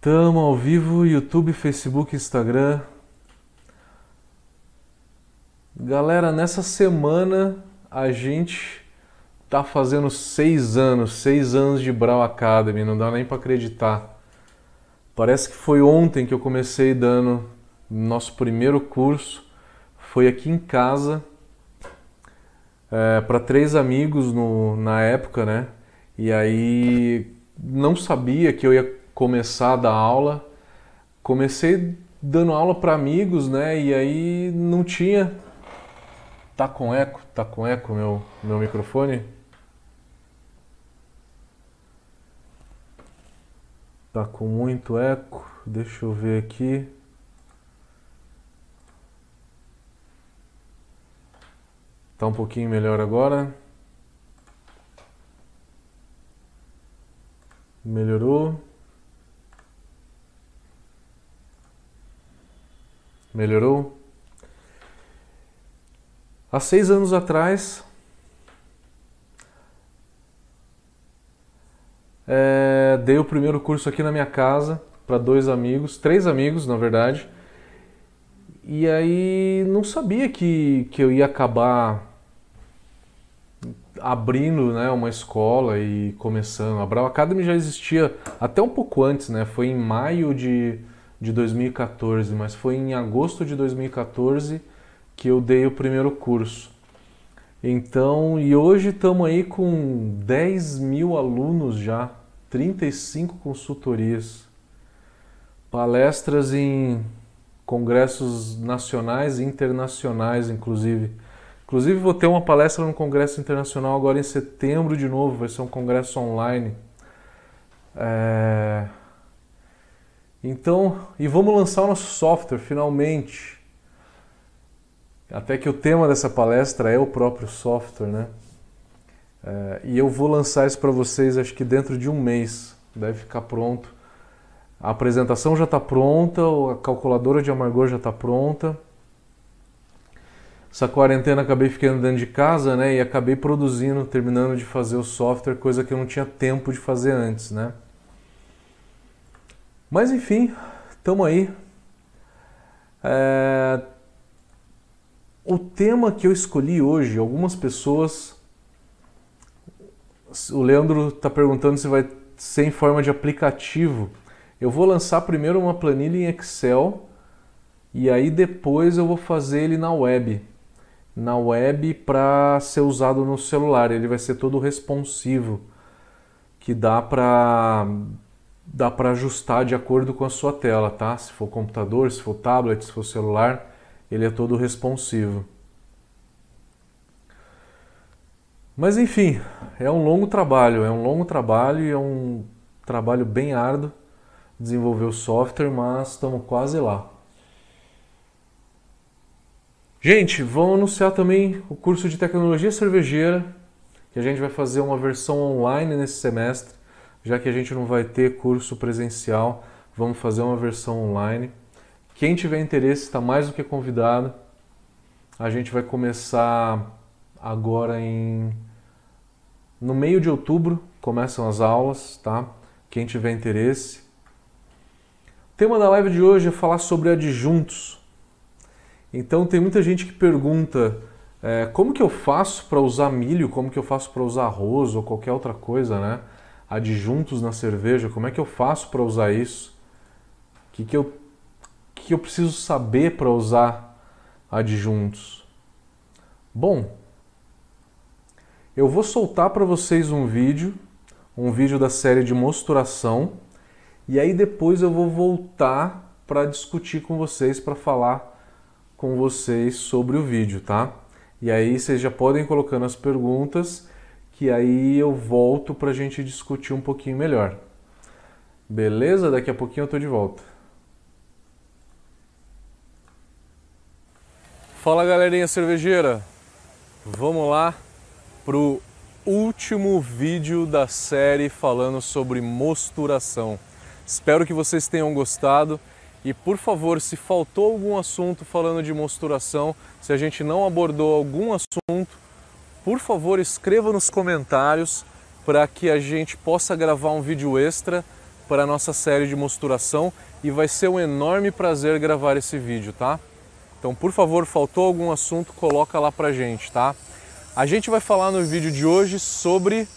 Tamo ao vivo, YouTube, Facebook, Instagram. Galera, nessa semana a gente tá fazendo seis anos, seis anos de Brau Academy, não dá nem para acreditar. Parece que foi ontem que eu comecei dando nosso primeiro curso, foi aqui em casa, é, para três amigos no, na época, né? E aí não sabia que eu ia começar a dar aula. Comecei dando aula para amigos, né? E aí não tinha. Tá com eco? Tá com eco meu meu microfone? Tá com muito eco. Deixa eu ver aqui. Tá um pouquinho melhor agora. Melhorou. Melhorou? Há seis anos atrás, é, dei o primeiro curso aqui na minha casa para dois amigos, três amigos na verdade, e aí não sabia que, que eu ia acabar abrindo né, uma escola e começando. A Brau Academy já existia até um pouco antes, né? Foi em maio de de 2014, mas foi em agosto de 2014 que eu dei o primeiro curso. Então, e hoje estamos aí com 10 mil alunos já, 35 consultorias, palestras em congressos nacionais e internacionais, inclusive. Inclusive, vou ter uma palestra no Congresso Internacional agora em setembro de novo, vai ser um congresso online. É... Então, e vamos lançar o nosso software finalmente. Até que o tema dessa palestra é o próprio software, né? É, e eu vou lançar isso para vocês acho que dentro de um mês. Deve ficar pronto. A apresentação já está pronta, a calculadora de amargor já está pronta. Essa quarentena acabei ficando dentro de casa, né? E acabei produzindo, terminando de fazer o software, coisa que eu não tinha tempo de fazer antes, né? Mas enfim, estamos aí. É... O tema que eu escolhi hoje, algumas pessoas. O Leandro está perguntando se vai ser em forma de aplicativo. Eu vou lançar primeiro uma planilha em Excel e aí depois eu vou fazer ele na web. Na web para ser usado no celular. Ele vai ser todo responsivo, que dá para dá para ajustar de acordo com a sua tela, tá? Se for computador, se for tablet, se for celular, ele é todo responsivo. Mas enfim, é um longo trabalho, é um longo trabalho e é um trabalho bem árduo desenvolver o software, mas estamos quase lá. Gente, vamos anunciar também o curso de tecnologia cervejeira, que a gente vai fazer uma versão online nesse semestre já que a gente não vai ter curso presencial, vamos fazer uma versão online. Quem tiver interesse está mais do que convidado. A gente vai começar agora em no meio de outubro começam as aulas, tá? Quem tiver interesse. O tema da live de hoje é falar sobre adjuntos. Então tem muita gente que pergunta é, como que eu faço para usar milho, como que eu faço para usar arroz ou qualquer outra coisa, né? Adjuntos na cerveja, como é que eu faço para usar isso? O que, que, eu, que eu preciso saber para usar adjuntos? Bom, eu vou soltar para vocês um vídeo, um vídeo da série de mosturação, e aí depois eu vou voltar para discutir com vocês, para falar com vocês sobre o vídeo, tá? E aí vocês já podem colocando as perguntas que aí eu volto para a gente discutir um pouquinho melhor. Beleza? Daqui a pouquinho eu tô de volta. Fala galerinha cervejeira, vamos lá pro último vídeo da série falando sobre mosturação. Espero que vocês tenham gostado e por favor, se faltou algum assunto falando de mosturação, se a gente não abordou algum assunto, por favor escreva nos comentários para que a gente possa gravar um vídeo extra para a nossa série de mosturação e vai ser um enorme prazer gravar esse vídeo, tá? Então, por favor, faltou algum assunto, coloca lá pra gente, tá? A gente vai falar no vídeo de hoje sobre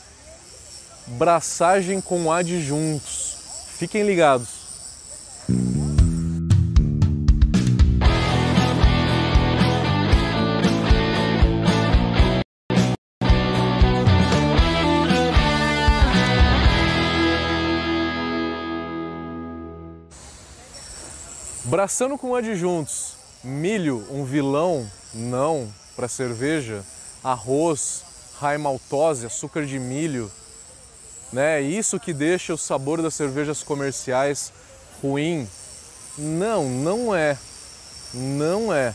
braçagem com adjuntos. Fiquem ligados. Braçando com adjuntos. Milho, um vilão? Não, para cerveja. Arroz, raimaltose, açúcar de milho. Né? Isso que deixa o sabor das cervejas comerciais ruim. Não, não é. Não é.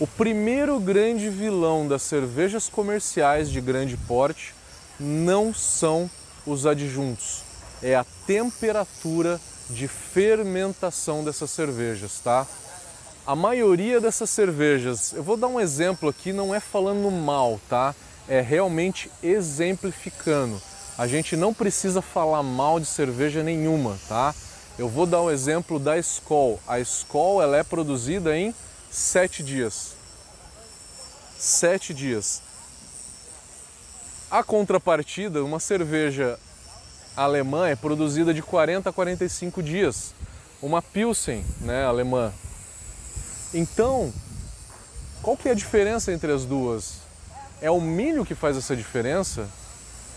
O primeiro grande vilão das cervejas comerciais de grande porte não são os adjuntos, é a temperatura de fermentação dessas cervejas, tá? A maioria dessas cervejas, eu vou dar um exemplo aqui, não é falando mal, tá? É realmente exemplificando. A gente não precisa falar mal de cerveja nenhuma, tá? Eu vou dar um exemplo da Skol. A Skol ela é produzida em sete dias. Sete dias. A contrapartida, uma cerveja alemã é produzida de 40 a 45 dias. Uma Pilsen né, alemã. Então, qual que é a diferença entre as duas? É o milho que faz essa diferença?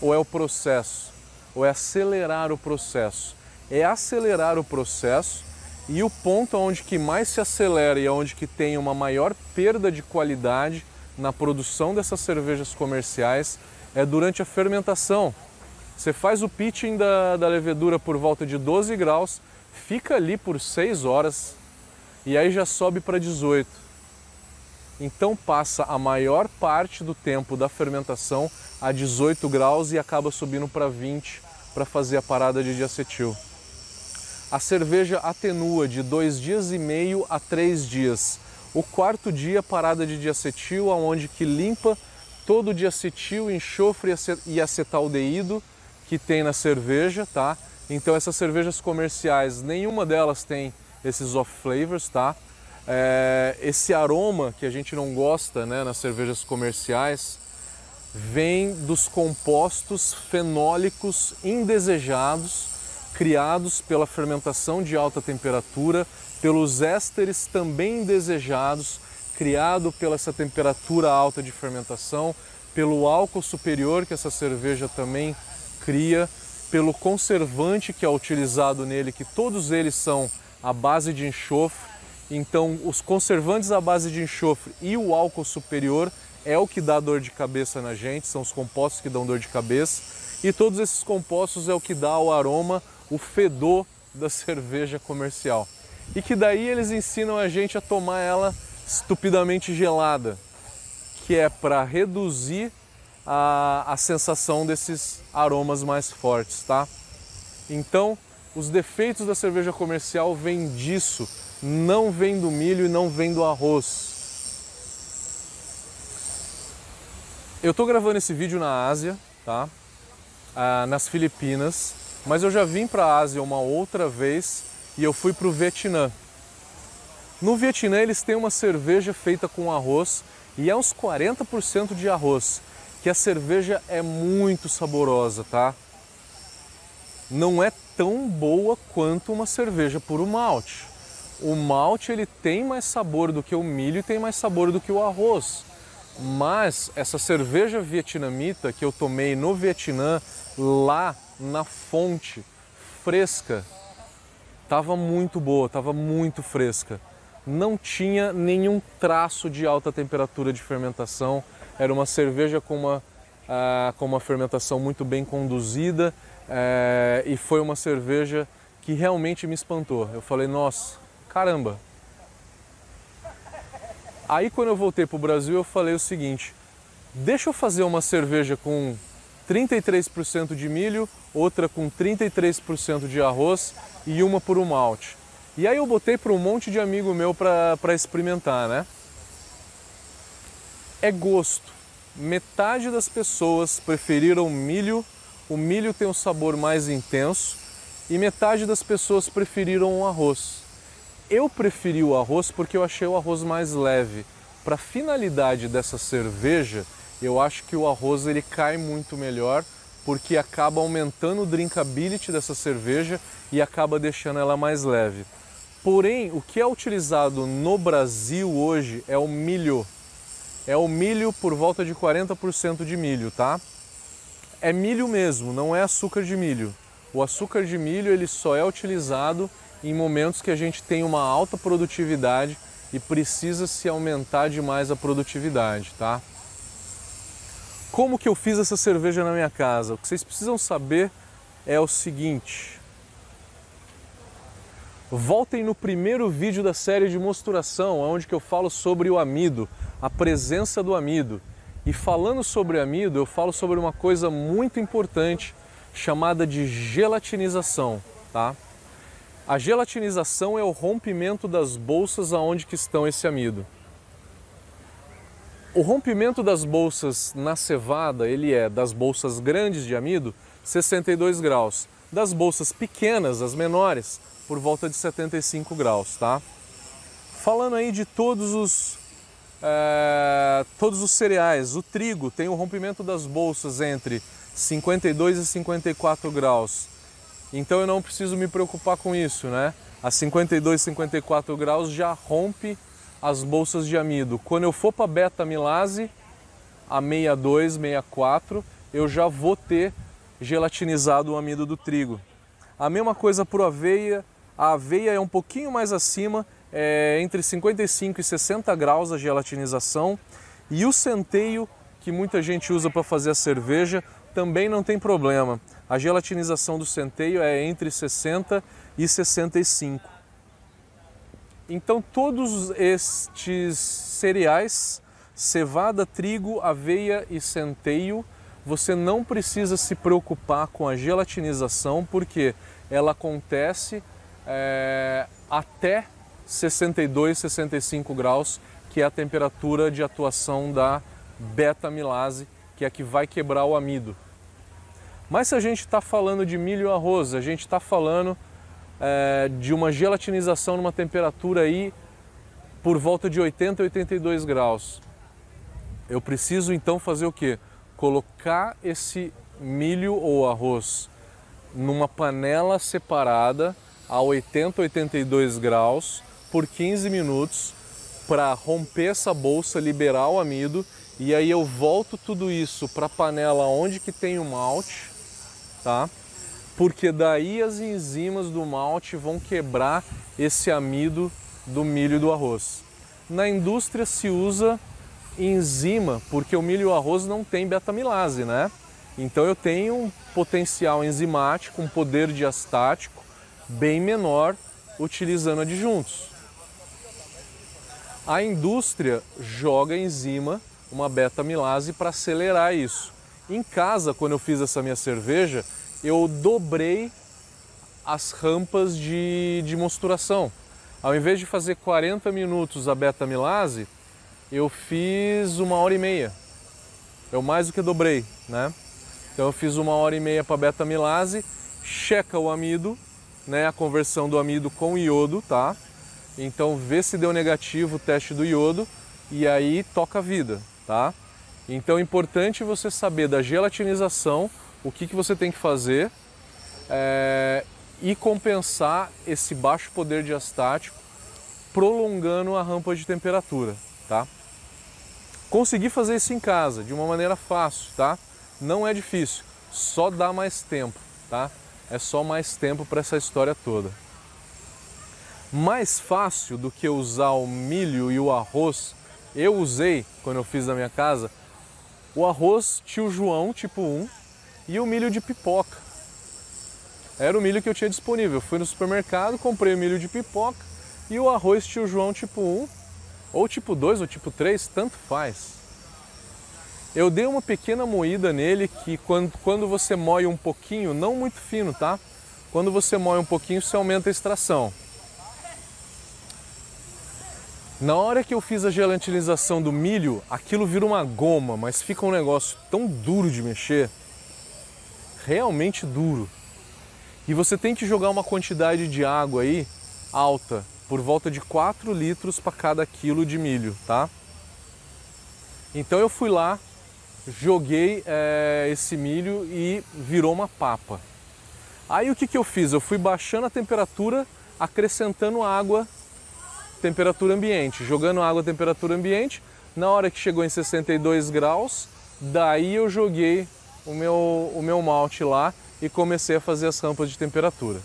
Ou é o processo? Ou é acelerar o processo? É acelerar o processo e o ponto onde que mais se acelera e onde que tem uma maior perda de qualidade na produção dessas cervejas comerciais é durante a fermentação. Você faz o pitching da, da levedura por volta de 12 graus, fica ali por 6 horas e aí já sobe para 18. Então passa a maior parte do tempo da fermentação a 18 graus e acaba subindo para 20 para fazer a parada de diacetil. A cerveja atenua de dois dias e meio a três dias. O quarto dia parada de diacetil, aonde que limpa todo o diacetil, enxofre e acetaldeído que tem na cerveja, tá? Então essas cervejas comerciais, nenhuma delas tem esses off flavors, tá? É, esse aroma que a gente não gosta, né, nas cervejas comerciais, vem dos compostos fenólicos indesejados criados pela fermentação de alta temperatura, pelos ésteres também indesejados, criado pela essa temperatura alta de fermentação, pelo álcool superior que essa cerveja também cria, pelo conservante que é utilizado nele, que todos eles são à base de enxofre. Então, os conservantes à base de enxofre e o álcool superior é o que dá dor de cabeça na gente, são os compostos que dão dor de cabeça. E todos esses compostos é o que dá o aroma, o fedor da cerveja comercial. E que daí eles ensinam a gente a tomar ela estupidamente gelada, que é para reduzir a, a sensação desses aromas mais fortes, tá? Então, os defeitos da cerveja comercial vêm disso, não vem do milho e não vem do arroz. Eu estou gravando esse vídeo na Ásia, tá? Ah, nas Filipinas, mas eu já vim para a Ásia uma outra vez e eu fui para o Vietnã. No Vietnã eles têm uma cerveja feita com arroz e é uns 40% de arroz que a cerveja é muito saborosa, tá? Não é tão boa quanto uma cerveja puro malte. O malte ele tem mais sabor do que o milho e tem mais sabor do que o arroz. Mas essa cerveja vietnamita que eu tomei no Vietnã, lá na fonte, fresca, estava muito boa, estava muito fresca. Não tinha nenhum traço de alta temperatura de fermentação era uma cerveja com uma, uh, com uma fermentação muito bem conduzida uh, e foi uma cerveja que realmente me espantou. Eu falei, nossa, caramba. Aí quando eu voltei para o Brasil eu falei o seguinte, deixa eu fazer uma cerveja com 33% de milho, outra com 33% de arroz e uma por um malte. E aí eu botei para um monte de amigo meu para experimentar, né? É gosto. Metade das pessoas preferiram milho, o milho tem um sabor mais intenso e metade das pessoas preferiram o arroz. Eu preferi o arroz porque eu achei o arroz mais leve. Para a finalidade dessa cerveja, eu acho que o arroz ele cai muito melhor porque acaba aumentando o drinkability dessa cerveja e acaba deixando ela mais leve. Porém, o que é utilizado no Brasil hoje é o milho. É o milho por volta de 40% de milho, tá? É milho mesmo, não é açúcar de milho. O açúcar de milho ele só é utilizado em momentos que a gente tem uma alta produtividade e precisa se aumentar demais a produtividade, tá? Como que eu fiz essa cerveja na minha casa? O que vocês precisam saber é o seguinte. Voltem no primeiro vídeo da série de mosturação, onde eu falo sobre o amido, a presença do amido. E falando sobre amido, eu falo sobre uma coisa muito importante chamada de gelatinização, tá? A gelatinização é o rompimento das bolsas aonde que estão esse amido. O rompimento das bolsas na cevada, ele é das bolsas grandes de amido, 62 graus. Das bolsas pequenas, as menores, por volta de 75 graus, tá? Falando aí de todos os é, todos os cereais, o trigo tem o rompimento das bolsas entre 52 e 54 graus. Então eu não preciso me preocupar com isso, né? A 52, 54 graus já rompe as bolsas de amido. Quando eu for para beta-amilase, a 62, 64, eu já vou ter gelatinizado o amido do trigo. A mesma coisa para aveia, a aveia é um pouquinho mais acima, é entre 55 e 60 graus a gelatinização. E o centeio, que muita gente usa para fazer a cerveja, também não tem problema. A gelatinização do centeio é entre 60 e 65. Então todos estes cereais, cevada, trigo, aveia e centeio, você não precisa se preocupar com a gelatinização porque ela acontece é, até 62, 65 graus, que é a temperatura de atuação da beta-amilase, que é a que vai quebrar o amido. Mas se a gente está falando de milho e arroz, a gente está falando é, de uma gelatinização numa temperatura aí por volta de 80 a 82 graus. Eu preciso então fazer o que? Colocar esse milho ou arroz numa panela separada a 80 a 82 graus por 15 minutos para romper essa bolsa, liberar o amido e aí eu volto tudo isso para a panela onde que tem o malte, tá? porque daí as enzimas do malte vão quebrar esse amido do milho e do arroz. Na indústria se usa enzima, porque o milho e o arroz não tem beta-amilase, né? Então eu tenho um potencial enzimático, um poder diastático bem menor utilizando adjuntos. A indústria joga enzima, uma beta-amilase, para acelerar isso. Em casa, quando eu fiz essa minha cerveja, eu dobrei as rampas de, de mosturação. Ao invés de fazer 40 minutos a beta-amilase, eu fiz uma hora e meia. Eu mais do que dobrei, né? Então eu fiz uma hora e meia para beta-amilase, checa o amido, né, a conversão do amido com iodo, tá? Então vê se deu negativo o teste do iodo e aí toca a vida, tá? Então é importante você saber da gelatinização o que, que você tem que fazer é, e compensar esse baixo poder diastático prolongando a rampa de temperatura, tá? Conseguir fazer isso em casa de uma maneira fácil, tá? Não é difícil, só dá mais tempo, tá? É só mais tempo para essa história toda. Mais fácil do que usar o milho e o arroz, eu usei quando eu fiz na minha casa o arroz tio João tipo 1, e o milho de pipoca. Era o milho que eu tinha disponível. fui no supermercado, comprei o milho de pipoca e o arroz tio João tipo 1, ou tipo 2 ou tipo 3, tanto faz. Eu dei uma pequena moída nele que quando, quando você moe um pouquinho, não muito fino, tá? Quando você moe um pouquinho, você aumenta a extração. Na hora que eu fiz a gelatinização do milho, aquilo vira uma goma, mas fica um negócio tão duro de mexer realmente duro. E você tem que jogar uma quantidade de água aí alta, por volta de 4 litros para cada quilo de milho, tá? Então eu fui lá, joguei é, esse milho e virou uma papa. Aí o que, que eu fiz? Eu fui baixando a temperatura, acrescentando água, temperatura ambiente, jogando água temperatura ambiente. Na hora que chegou em 62 graus, daí eu joguei o meu, o meu malte lá e comecei a fazer as rampas de temperatura.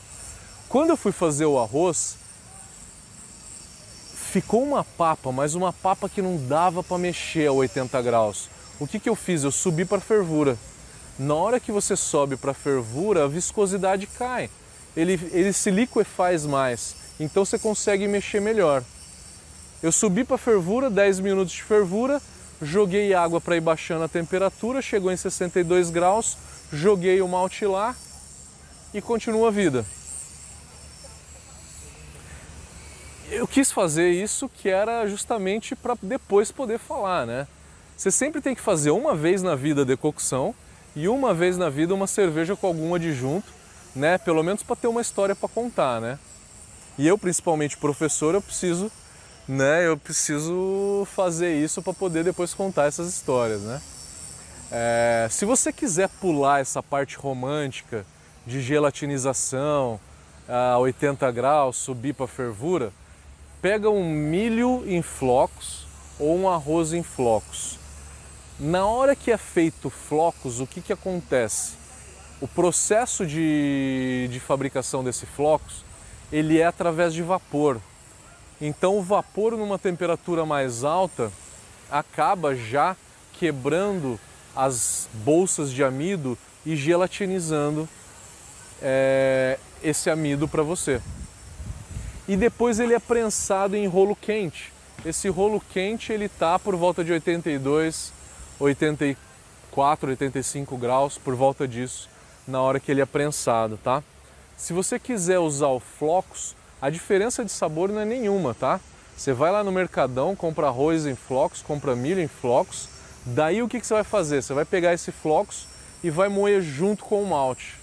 Quando eu fui fazer o arroz, ficou uma papa, mas uma papa que não dava para mexer a 80 graus. O que, que eu fiz? Eu subi para fervura. Na hora que você sobe para fervura, a viscosidade cai. Ele, ele se liquefaz mais, então você consegue mexer melhor. Eu subi para fervura, 10 minutos de fervura, joguei água para ir baixando a temperatura, chegou em 62 graus, joguei o malte lá e continua a vida. Eu quis fazer isso que era justamente para depois poder falar, né? Você sempre tem que fazer uma vez na vida decocção e uma vez na vida uma cerveja com algum adjunto, né? Pelo menos para ter uma história para contar, né? E eu, principalmente professor, eu preciso, né? Eu preciso fazer isso para poder depois contar essas histórias, né? É, se você quiser pular essa parte romântica de gelatinização a 80 graus, subir para fervura, pega um milho em flocos ou um arroz em flocos. Na hora que é feito flocos, o que, que acontece? O processo de, de fabricação desse flocos, ele é através de vapor. Então o vapor numa temperatura mais alta acaba já quebrando as bolsas de amido e gelatinizando é, esse amido para você. E depois ele é prensado em rolo quente. Esse rolo quente ele tá por volta de 82 84, 85 graus, por volta disso, na hora que ele é prensado, tá? Se você quiser usar o flocos, a diferença de sabor não é nenhuma, tá? Você vai lá no mercadão, compra arroz em flocos, compra milho em flocos, daí o que, que você vai fazer? Você vai pegar esse flocos e vai moer junto com o malte.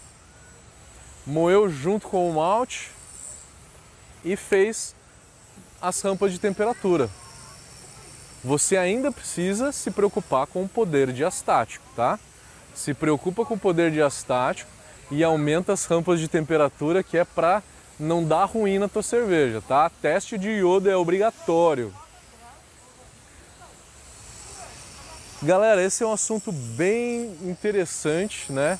Moeu junto com o malte e fez as rampas de temperatura você ainda precisa se preocupar com o poder diastático, tá? Se preocupa com o poder diastático e aumenta as rampas de temperatura que é para não dar ruim na tua cerveja, tá? Teste de iodo é obrigatório. Galera, esse é um assunto bem interessante, né?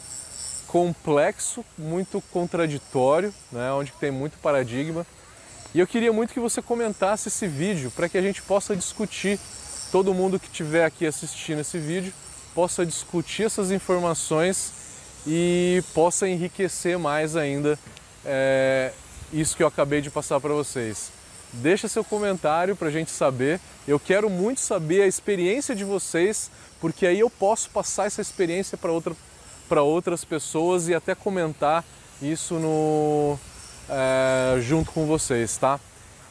Complexo, muito contraditório, né? Onde tem muito paradigma. E eu queria muito que você comentasse esse vídeo para que a gente possa discutir, todo mundo que estiver aqui assistindo esse vídeo possa discutir essas informações e possa enriquecer mais ainda é, isso que eu acabei de passar para vocês. Deixa seu comentário para a gente saber. Eu quero muito saber a experiência de vocês, porque aí eu posso passar essa experiência para outra, outras pessoas e até comentar isso no, é, junto com vocês, tá?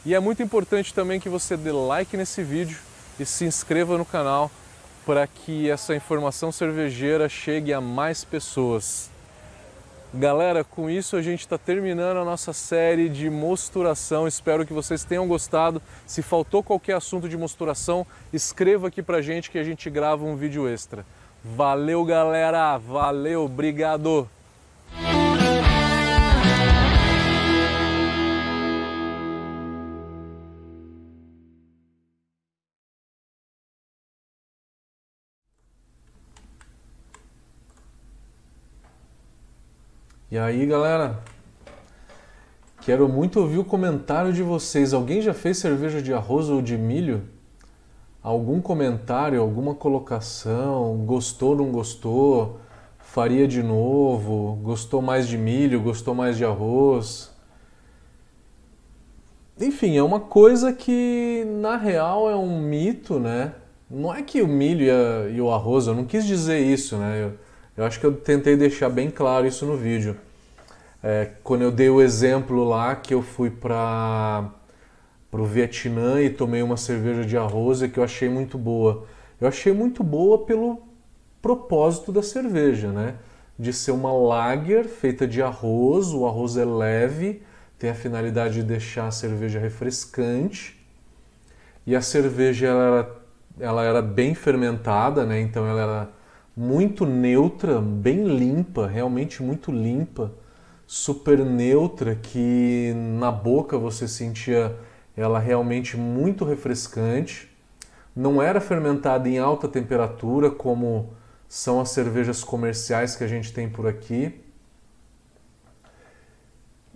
E é muito importante também que você dê like nesse vídeo e se inscreva no canal para que essa informação cervejeira chegue a mais pessoas. Galera, com isso a gente está terminando a nossa série de mosturação. Espero que vocês tenham gostado. Se faltou qualquer assunto de mosturação, escreva aqui pra gente que a gente grava um vídeo extra. Valeu, galera! Valeu, obrigado! E aí, galera? Quero muito ouvir o comentário de vocês. Alguém já fez cerveja de arroz ou de milho? Algum comentário, alguma colocação? Gostou, não gostou? Faria de novo? Gostou mais de milho? Gostou mais de arroz? Enfim, é uma coisa que na real é um mito, né? Não é que o milho e, o arroz, eu não quis dizer isso, né? Eu, eu acho que eu tentei deixar bem claro isso no vídeo. É, quando eu dei o exemplo lá que eu fui para o Vietnã e tomei uma cerveja de arroz que eu achei muito boa. Eu achei muito boa pelo propósito da cerveja, né? de ser uma lager feita de arroz. O arroz é leve, tem a finalidade de deixar a cerveja refrescante. E a cerveja ela era, ela era bem fermentada, né? então ela era muito neutra, bem limpa, realmente muito limpa, super neutra, que na boca você sentia ela realmente muito refrescante. Não era fermentada em alta temperatura como são as cervejas comerciais que a gente tem por aqui.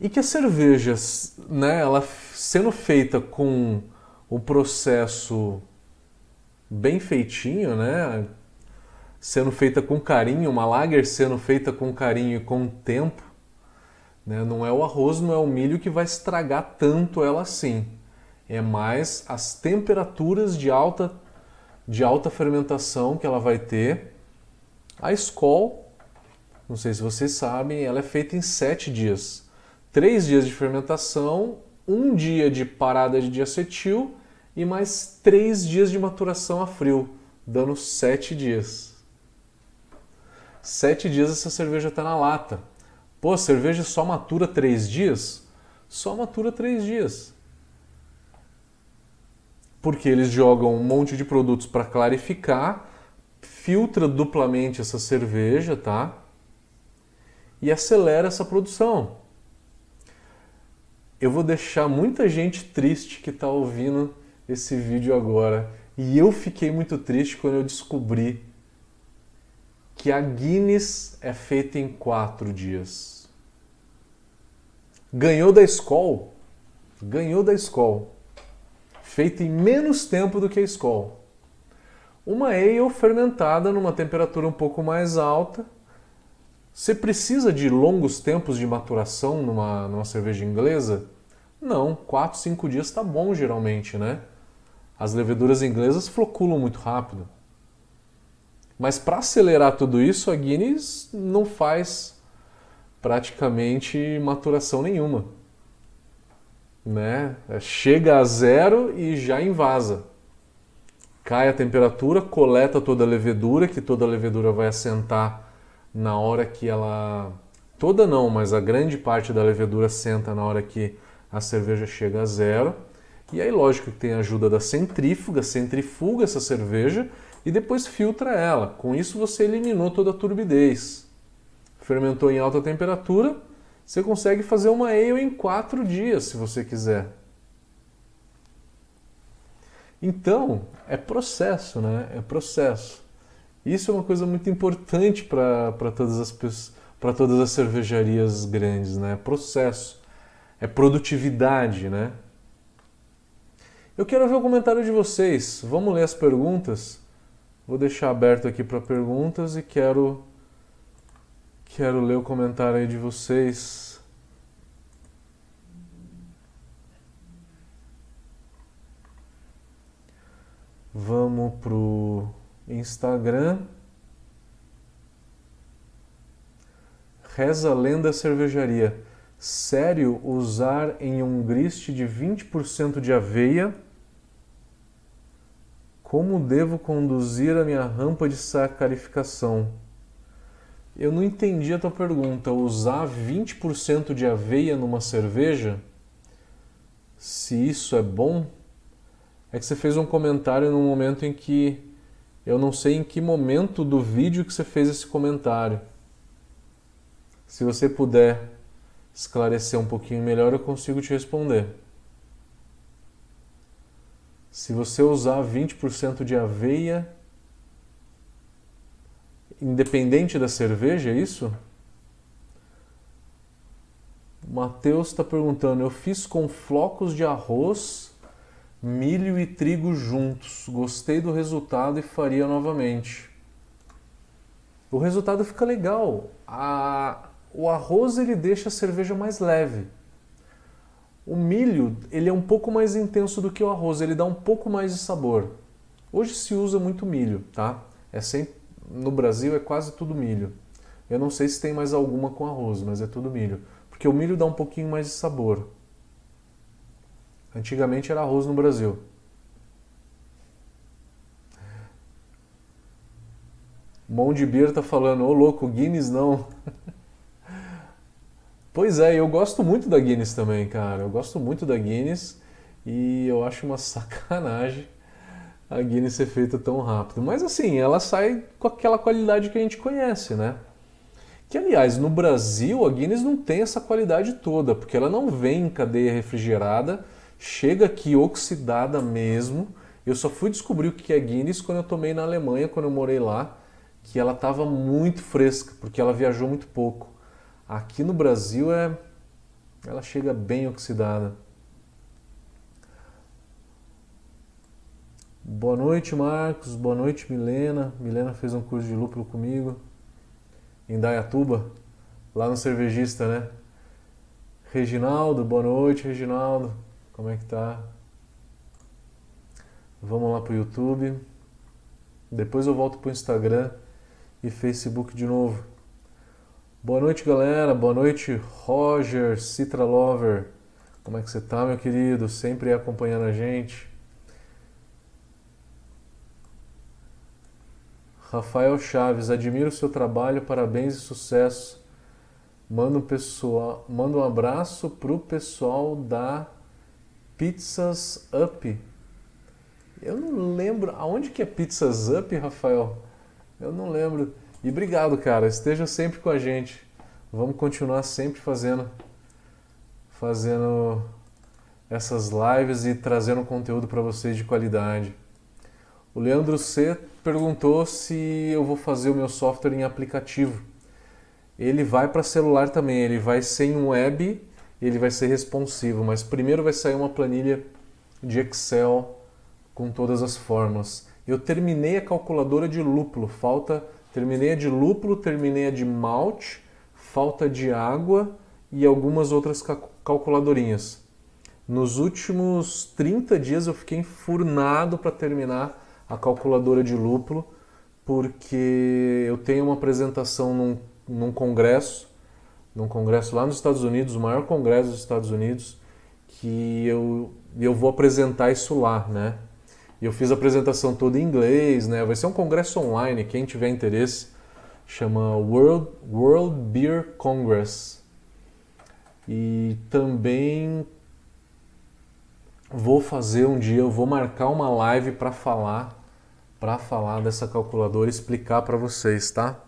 E que as cervejas, né, ela sendo feita com o processo bem feitinho, né, sendo feita com carinho, uma lager sendo feita com carinho e com tempo, né, não é o arroz, não é o milho que vai estragar tanto ela assim. É mais as temperaturas de alta de alta fermentação que ela vai ter a Skol, não sei se vocês sabem, ela é feita em sete dias. Três dias de fermentação, um dia de parada de diacetil e mais três dias de maturação a frio, dando sete dias. Sete dias essa cerveja está na lata. Pô, a cerveja só matura três dias? Só matura três dias. Porque eles jogam um monte de produtos para clarificar filtra duplamente essa cerveja, tá? E acelera essa produção. Eu vou deixar muita gente triste que está ouvindo esse vídeo agora. E eu fiquei muito triste quando eu descobri que a Guinness é feita em quatro dias. Ganhou da Skol? Ganhou da Skol. Feita em menos tempo do que a Skol uma ale fermentada numa temperatura um pouco mais alta. Você precisa de longos tempos de maturação numa, numa cerveja inglesa? Não, 4, 5 dias está bom geralmente, né? As leveduras inglesas floculam muito rápido. Mas para acelerar tudo isso, a Guinness não faz praticamente maturação nenhuma. Né? Chega a zero e já invasa cai a temperatura, coleta toda a levedura, que toda a levedura vai assentar na hora que ela. Toda não, mas a grande parte da levedura senta na hora que a cerveja chega a zero. E aí, lógico que tem a ajuda da centrífuga, centrifuga essa cerveja e depois filtra ela. Com isso, você eliminou toda a turbidez. Fermentou em alta temperatura, você consegue fazer uma ale em quatro dias, se você quiser. Então, é processo, né? É processo. Isso é uma coisa muito importante para todas as para todas as cervejarias grandes, né? Processo. É produtividade, né? Eu quero ver o comentário de vocês. Vamos ler as perguntas. Vou deixar aberto aqui para perguntas e quero quero ler o comentário aí de vocês. Vamos pro Instagram. Reza lenda cervejaria. Sério usar em um grist de 20% de aveia? Como devo conduzir a minha rampa de sacarificação? Eu não entendi a tua pergunta. Usar 20% de aveia numa cerveja? Se isso é bom? é que você fez um comentário num momento em que eu não sei em que momento do vídeo que você fez esse comentário. Se você puder esclarecer um pouquinho melhor, eu consigo te responder. Se você usar 20% de aveia, independente da cerveja, é isso? Matheus está perguntando: eu fiz com flocos de arroz milho e trigo juntos. Gostei do resultado e faria novamente. O resultado fica legal. A... O arroz ele deixa a cerveja mais leve. O milho ele é um pouco mais intenso do que o arroz, ele dá um pouco mais de sabor. Hoje se usa muito milho, tá? É sempre... No Brasil é quase tudo milho. Eu não sei se tem mais alguma com arroz, mas é tudo milho. Porque o milho dá um pouquinho mais de sabor. Antigamente era arroz no Brasil. Mão de Beer tá falando, ô louco, Guinness não. pois é, eu gosto muito da Guinness também, cara. Eu gosto muito da Guinness e eu acho uma sacanagem a Guinness ser feita tão rápido. Mas assim, ela sai com aquela qualidade que a gente conhece, né? Que aliás, no Brasil a Guinness não tem essa qualidade toda, porque ela não vem em cadeia refrigerada, chega aqui oxidada mesmo. Eu só fui descobrir o que é Guinness quando eu tomei na Alemanha, quando eu morei lá que ela estava muito fresca, porque ela viajou muito pouco. Aqui no Brasil é ela chega bem oxidada. Boa noite, Marcos. Boa noite, Milena. Milena fez um curso de lúpulo comigo em Dayatuba, lá no cervejista, né? Reginaldo, boa noite, Reginaldo. Como é que tá? Vamos lá pro YouTube. Depois eu volto pro Instagram e Facebook de novo. Boa noite, galera. Boa noite, Roger, Citra Lover. Como é que você tá, meu querido? Sempre acompanhando a gente. Rafael Chaves, admiro seu trabalho, parabéns e sucesso. Manda um, pessoal, manda um abraço pro pessoal da Pizzas Up. Eu não lembro aonde que é Pizzas Up, Rafael. Eu não lembro. E obrigado, cara. Esteja sempre com a gente. Vamos continuar sempre fazendo fazendo essas lives e trazendo conteúdo para vocês de qualidade. O Leandro C perguntou se eu vou fazer o meu software em aplicativo. Ele vai para celular também, ele vai ser em web, ele vai ser responsivo, mas primeiro vai sair uma planilha de Excel com todas as formas. Eu terminei a calculadora de lúpulo, falta. Terminei a de lúpulo, terminei a de malte, falta de água e algumas outras calculadorinhas. Nos últimos 30 dias eu fiquei enfurnado para terminar a calculadora de lúpulo, porque eu tenho uma apresentação num, num congresso, num congresso lá nos Estados Unidos, o maior congresso dos Estados Unidos, que eu, eu vou apresentar isso lá, né? E eu fiz a apresentação toda em inglês, né? Vai ser um congresso online, quem tiver interesse, chama World, World Beer Congress. E também vou fazer um dia, eu vou marcar uma live para falar, para falar dessa calculadora, explicar para vocês, tá?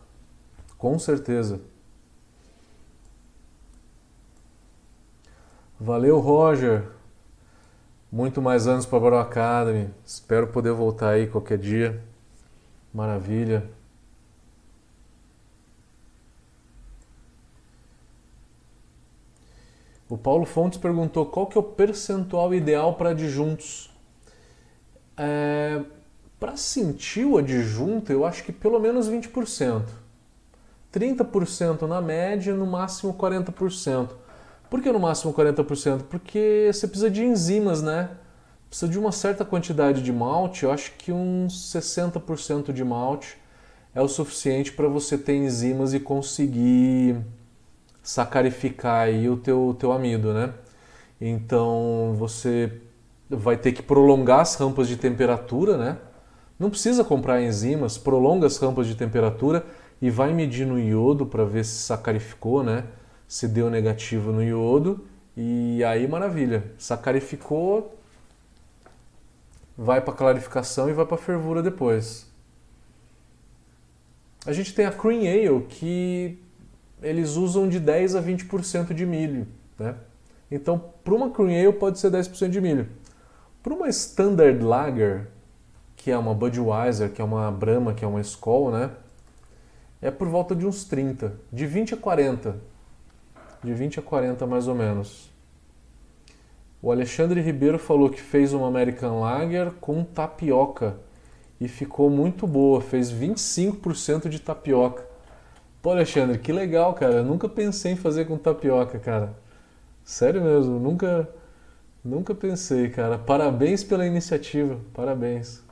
Com certeza. Valeu, Roger muito mais anos para a Barão Academy. Espero poder voltar aí qualquer dia. Maravilha. O Paulo Fontes perguntou qual que é o percentual ideal para adjuntos. É, para sentir o adjunto, eu acho que pelo menos 20%. 30% na média, no máximo 40%. Por que no máximo 40%? Porque você precisa de enzimas, né? Precisa de uma certa quantidade de malte, eu acho que uns 60% de malte é o suficiente para você ter enzimas e conseguir sacarificar aí o teu, teu amido, né? Então você vai ter que prolongar as rampas de temperatura, né? Não precisa comprar enzimas, prolonga as rampas de temperatura e vai medir no iodo para ver se sacarificou, né? Se deu negativo no iodo e aí maravilha, sacarificou, vai para clarificação e vai para fervura depois. A gente tem a cream ale que eles usam de 10 a 20% de milho, né? Então, para uma cream ale pode ser 10% de milho. Para uma standard lager, que é uma Budweiser, que é uma Brahma, que é uma Skol, né? É por volta de uns 30, de 20 a 40 de 20 a 40 mais ou menos. O Alexandre Ribeiro falou que fez uma American Lager com tapioca e ficou muito boa, fez 25% de tapioca. Pô, Alexandre, que legal, cara. Eu nunca pensei em fazer com tapioca, cara. Sério mesmo, nunca nunca pensei, cara. Parabéns pela iniciativa. Parabéns.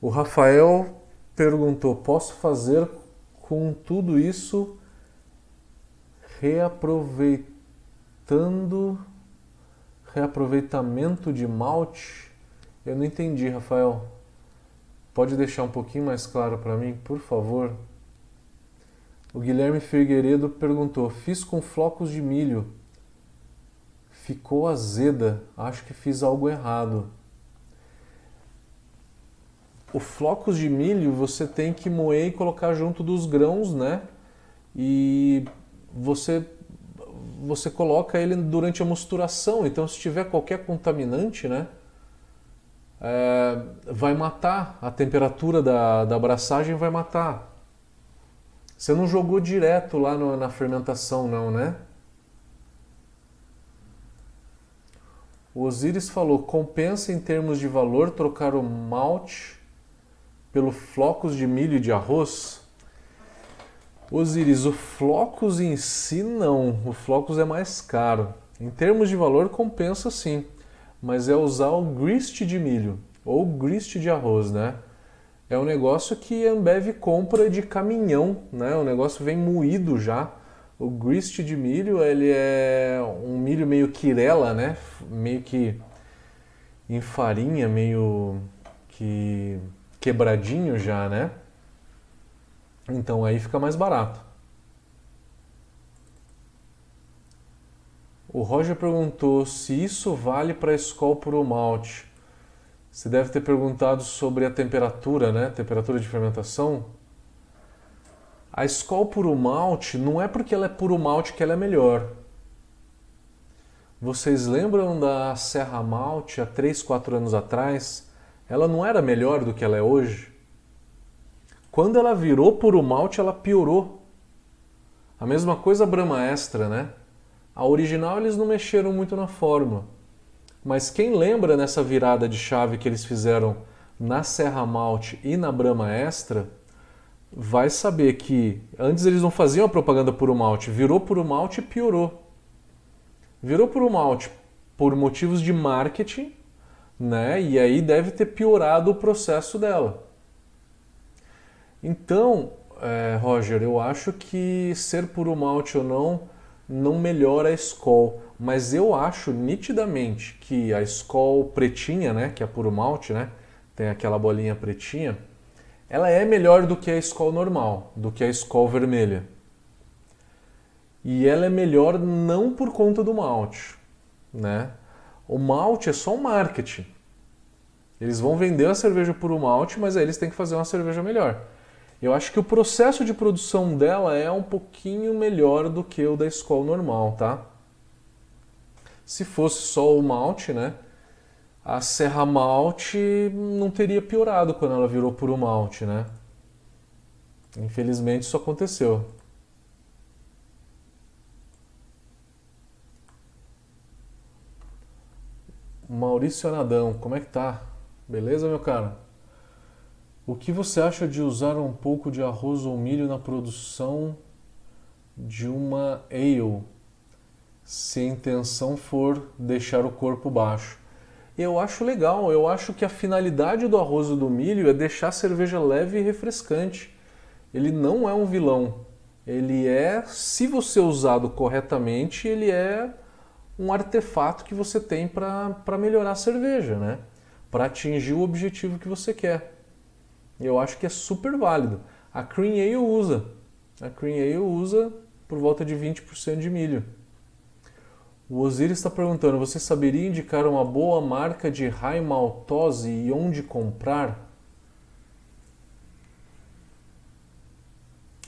O Rafael perguntou: "Posso fazer com tudo isso reaproveitando reaproveitamento de malte Eu não entendi, Rafael. Pode deixar um pouquinho mais claro para mim, por favor? O Guilherme Figueiredo perguntou: Fiz com flocos de milho. Ficou azeda. Acho que fiz algo errado. O flocos de milho você tem que moer e colocar junto dos grãos, né? E você você coloca ele durante a mosturação. Então, se tiver qualquer contaminante, né? é, vai matar, a temperatura da, da abraçagem vai matar. Você não jogou direto lá no, na fermentação, não, né? O Osiris falou: compensa em termos de valor trocar o malte pelo flocos de milho e de arroz? Osiris, o flocos em si não, o flocos é mais caro. Em termos de valor, compensa sim mas é usar o grist de milho ou grist de arroz, né? É um negócio que a Ambev compra de caminhão, né? O negócio vem moído já. O grist de milho, ele é um milho meio quirela, né? Meio que em farinha, meio que quebradinho já, né? Então aí fica mais barato. O Roger perguntou se isso vale para a Skol Puro Malte. Você deve ter perguntado sobre a temperatura, né? Temperatura de fermentação. A Skol Puro Malte não é porque ela é puro malte que ela é melhor. Vocês lembram da Serra Malte há 3, 4 anos atrás? Ela não era melhor do que ela é hoje? Quando ela virou puro malte, ela piorou. A mesma coisa a Brahma Extra, né? A original eles não mexeram muito na fórmula. Mas quem lembra nessa virada de chave que eles fizeram na Serra Malte e na Brahma Extra, vai saber que antes eles não faziam a propaganda puro malte, virou puro malte e piorou. Virou puro malte por motivos de marketing, né? E aí deve ter piorado o processo dela. Então, é, Roger, eu acho que ser puro malte ou não não melhora a Skol, mas eu acho nitidamente que a Skol pretinha, né, que é puro malte, né, tem aquela bolinha pretinha, ela é melhor do que a Skol normal, do que a Skol vermelha. E ela é melhor não por conta do malte, né? O malte é só um marketing. Eles vão vender a cerveja por um malte, mas aí eles têm que fazer uma cerveja melhor. Eu acho que o processo de produção dela é um pouquinho melhor do que o da escola normal, tá? Se fosse só o malte, né? A Serra Malte não teria piorado quando ela virou puro malte, né? Infelizmente isso aconteceu. Maurício Anadão, como é que tá? Beleza, meu cara? O que você acha de usar um pouco de arroz ou milho na produção de uma ale, se a intenção for deixar o corpo baixo? Eu acho legal, eu acho que a finalidade do arroz e do milho é deixar a cerveja leve e refrescante. Ele não é um vilão. Ele é, se você usado corretamente, ele é um artefato que você tem para melhorar a cerveja, né? Para atingir o objetivo que você quer. Eu acho que é super válido. A Cream Ale usa. A Cream Ale usa por volta de 20% de milho. O Osiris está perguntando: você saberia indicar uma boa marca de high maltose e onde comprar?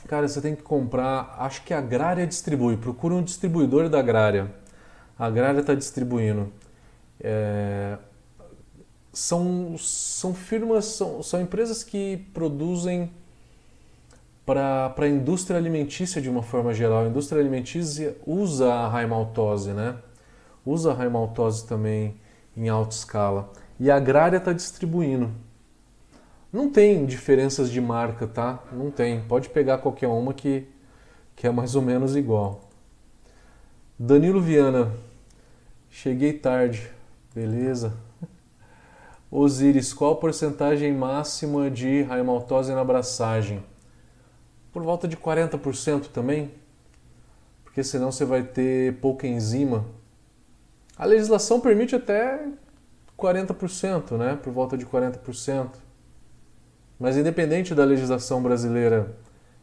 Cara, você tem que comprar. Acho que a Agrária distribui. Procura um distribuidor da Agrária. A Agrária está distribuindo. É, são, são firmas, são, são empresas que produzem para a indústria alimentícia de uma forma geral. A indústria alimentícia usa a raimaltose, né? Usa a raimaltose também em alta escala. E a agrária está distribuindo. Não tem diferenças de marca, tá? Não tem. Pode pegar qualquer uma que, que é mais ou menos igual. Danilo Viana. Cheguei tarde. Beleza. Osiris, qual a porcentagem máxima de raimaltose na abraçagem? Por volta de 40% também, porque senão você vai ter pouca enzima. A legislação permite até 40%, né? Por volta de 40%. Mas independente da legislação brasileira,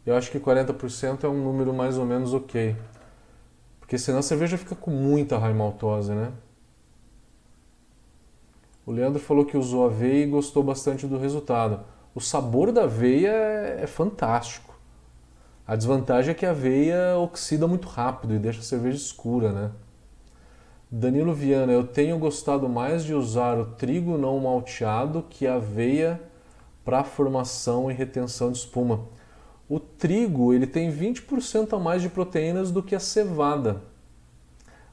eu acho que 40% é um número mais ou menos ok. Porque senão a cerveja fica com muita raia maltose, né? O Leandro falou que usou aveia e gostou bastante do resultado. O sabor da aveia é, é fantástico. A desvantagem é que a aveia oxida muito rápido e deixa a cerveja escura, né? Danilo Viana, eu tenho gostado mais de usar o trigo não malteado que a aveia para formação e retenção de espuma. O trigo ele tem 20% a mais de proteínas do que a cevada.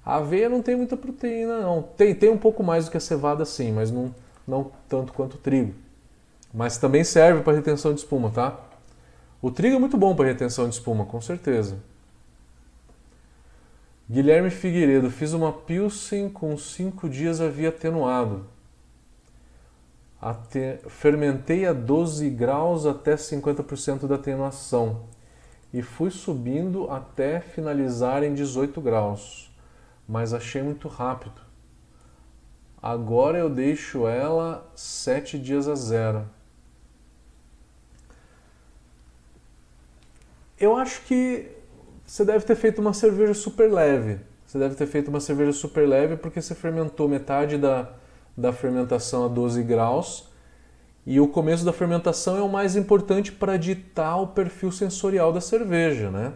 A aveia não tem muita proteína, não. Tem, tem um pouco mais do que a cevada, sim, mas não, não tanto quanto o trigo. Mas também serve para retenção de espuma, tá? O trigo é muito bom para retenção de espuma, com certeza. Guilherme Figueiredo, fiz uma Pilsen com 5 dias havia atenuado. Ate... Fermentei a 12 graus até 50% da atenuação e fui subindo até finalizar em 18 graus mas achei muito rápido. Agora eu deixo ela sete dias a zero. Eu acho que você deve ter feito uma cerveja super leve. Você deve ter feito uma cerveja super leve porque você fermentou metade da, da fermentação a 12 graus. E o começo da fermentação é o mais importante para ditar o perfil sensorial da cerveja, né?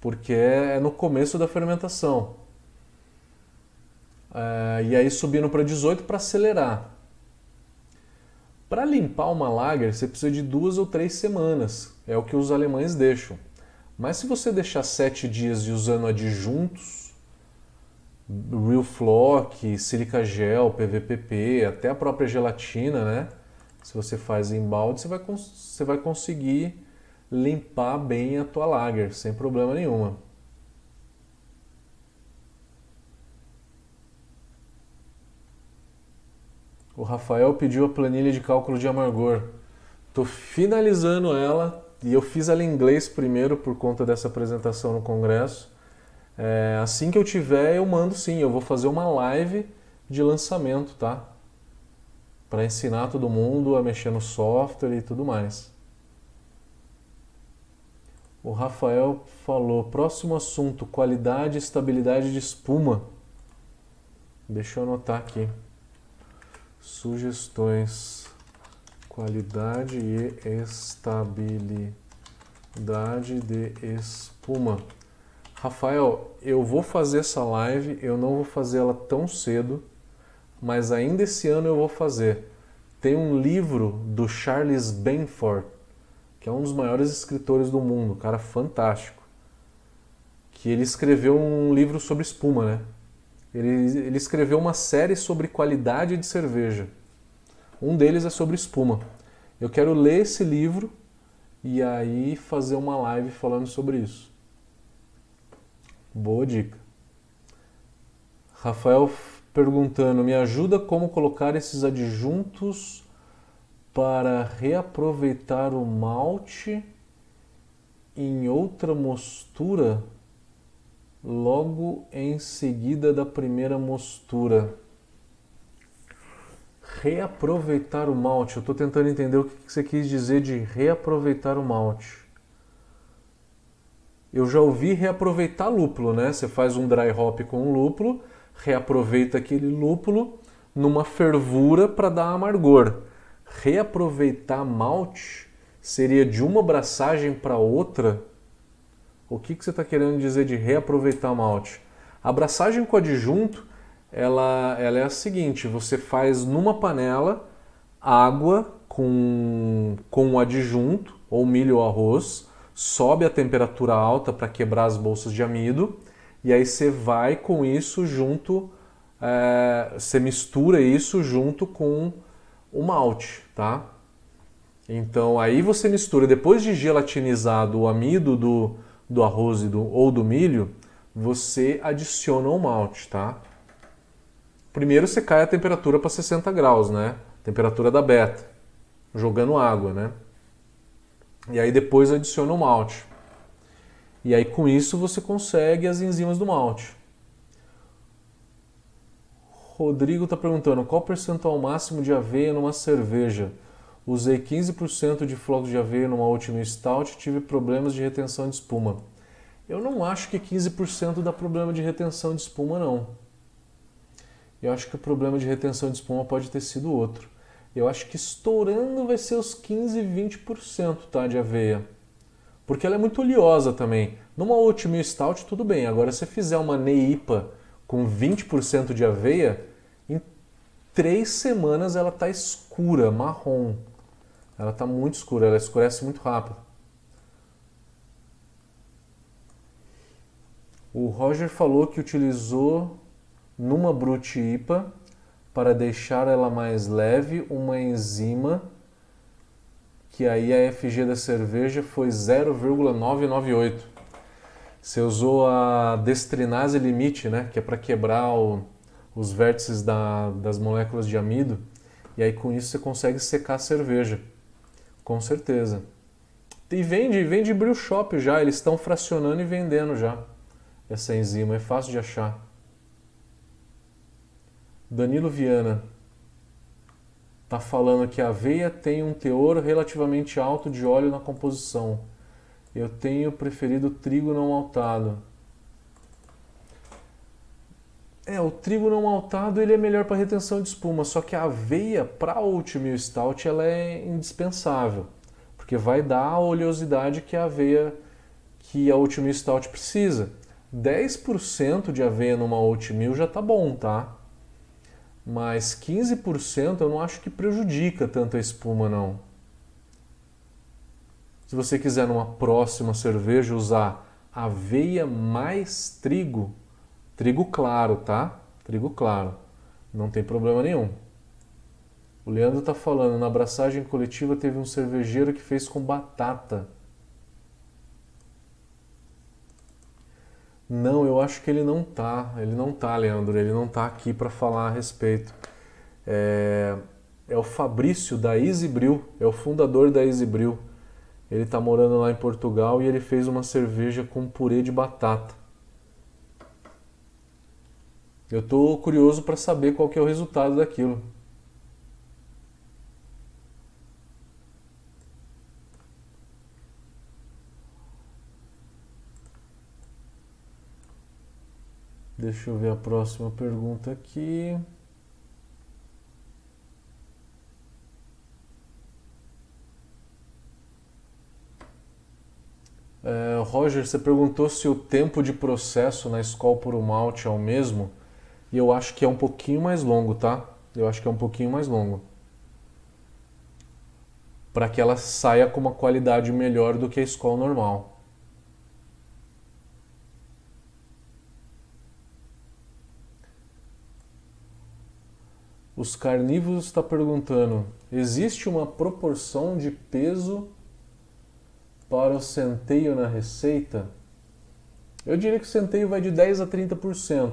porque é no começo da fermentação. É, e aí subindo para 18 para acelerar. Para limpar uma lager, você precisa de duas ou três semanas, é o que os alemães deixam. Mas se você deixar sete dias e usando adjuntos, Real Flock, silica gel, PVPP, até a própria gelatina, né? Se você faz em balde, você vai, você vai conseguir limpar bem a tua lager, sem problema nenhuma. O Rafael pediu a planilha de cálculo de amargor. Estou finalizando ela e eu fiz ela em inglês primeiro por conta dessa apresentação no congresso. É, assim que eu tiver, eu mando sim. Eu vou fazer uma live de lançamento, tá? Para ensinar todo mundo a mexer no software e tudo mais. O Rafael falou: próximo assunto, qualidade e estabilidade de espuma. Deixa eu anotar aqui. Sugestões: qualidade e estabilidade de espuma. Rafael, eu vou fazer essa live, eu não vou fazer ela tão cedo, mas ainda esse ano eu vou fazer. Tem um livro do Charles Benford que é um dos maiores escritores do mundo, um cara fantástico, que ele escreveu um livro sobre espuma, né? Ele, ele escreveu uma série sobre qualidade de cerveja. Um deles é sobre espuma. Eu quero ler esse livro e aí fazer uma live falando sobre isso. Boa dica. Rafael perguntando: me ajuda como colocar esses adjuntos para reaproveitar o malte em outra mostura logo em seguida da primeira mostura. Reaproveitar o malte. Eu estou tentando entender o que você quis dizer de reaproveitar o malte. Eu já ouvi reaproveitar lúpulo, né? Você faz um dry hop com lúpulo, reaproveita aquele lúpulo numa fervura para dar amargor reaproveitar malte seria de uma abraçagem para outra? O que, que você está querendo dizer de reaproveitar malte? A abraçagem com adjunto ela, ela é a seguinte: você faz numa panela água com, com o adjunto, ou milho ou arroz, sobe a temperatura alta para quebrar as bolsas de amido, e aí você vai com isso junto, é, você mistura isso junto com o malte, tá? Então aí você mistura, depois de gelatinizado o amido do, do arroz do, ou do milho, você adiciona o malte, tá? Primeiro você cai a temperatura para 60 graus, né? Temperatura da beta, jogando água, né? E aí depois adiciona o malte. E aí com isso você consegue as enzimas do malte. Rodrigo está perguntando qual percentual máximo de aveia numa cerveja. Usei 15% de flocos de aveia numa Oatmeal Stout e tive problemas de retenção de espuma. Eu não acho que 15% dá problema de retenção de espuma, não. Eu acho que o problema de retenção de espuma pode ter sido outro. Eu acho que estourando vai ser os 15, 20% tá, de aveia. Porque ela é muito oleosa também. Numa Oatmeal Stout, tudo bem. Agora, se você fizer uma Neipa com 20% de aveia, em três semanas ela está escura, marrom. Ela está muito escura, ela escurece muito rápido. O Roger falou que utilizou numa Brute IPA para deixar ela mais leve uma enzima que aí a FG da cerveja foi 0,998. Você usou a destrinase limite, né, que é para quebrar o, os vértices da, das moléculas de amido, e aí com isso você consegue secar a cerveja. Com certeza. E vende, vende brew shop já, eles estão fracionando e vendendo já essa enzima, é fácil de achar. Danilo Viana está falando que a aveia tem um teor relativamente alto de óleo na composição. Eu tenho preferido trigo não maltado. É, o trigo não maltado ele é melhor para retenção de espuma, só que a aveia para oatmeal stout ela é indispensável, porque vai dar a oleosidade que a aveia que a oatmeal stout precisa. 10% de aveia numa oatmeal já tá bom, tá? Mas 15% eu não acho que prejudica tanto a espuma não. Se você quiser numa próxima cerveja usar aveia mais trigo, Trigo claro, tá? Trigo claro. Não tem problema nenhum. O Leandro tá falando, na abraçagem coletiva teve um cervejeiro que fez com batata. Não, eu acho que ele não tá. Ele não tá, Leandro. Ele não tá aqui para falar a respeito. É, é o Fabrício da Brew, é o fundador da Brew. Ele tá morando lá em Portugal e ele fez uma cerveja com purê de batata. Eu estou curioso para saber qual que é o resultado daquilo. Deixa eu ver a próxima pergunta aqui. É, Roger, você perguntou se o tempo de processo na escola por malte é o mesmo. E eu acho que é um pouquinho mais longo, tá? Eu acho que é um pouquinho mais longo. Para que ela saia com uma qualidade melhor do que a escola normal. Os carnívoros está perguntando: existe uma proporção de peso para o centeio na receita? Eu diria que o centeio vai de 10 a 30%.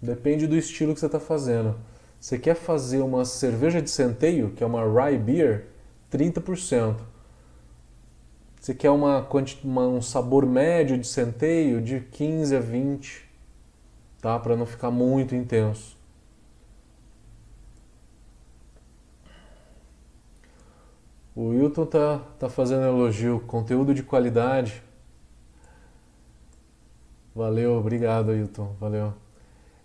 Depende do estilo que você está fazendo. Você quer fazer uma cerveja de centeio, que é uma rye beer, 30%. Você quer uma, uma, um sabor médio de centeio, de 15 a 20, tá? Para não ficar muito intenso. O Wilton tá, tá fazendo elogio, conteúdo de qualidade. Valeu, obrigado, Wilton, valeu.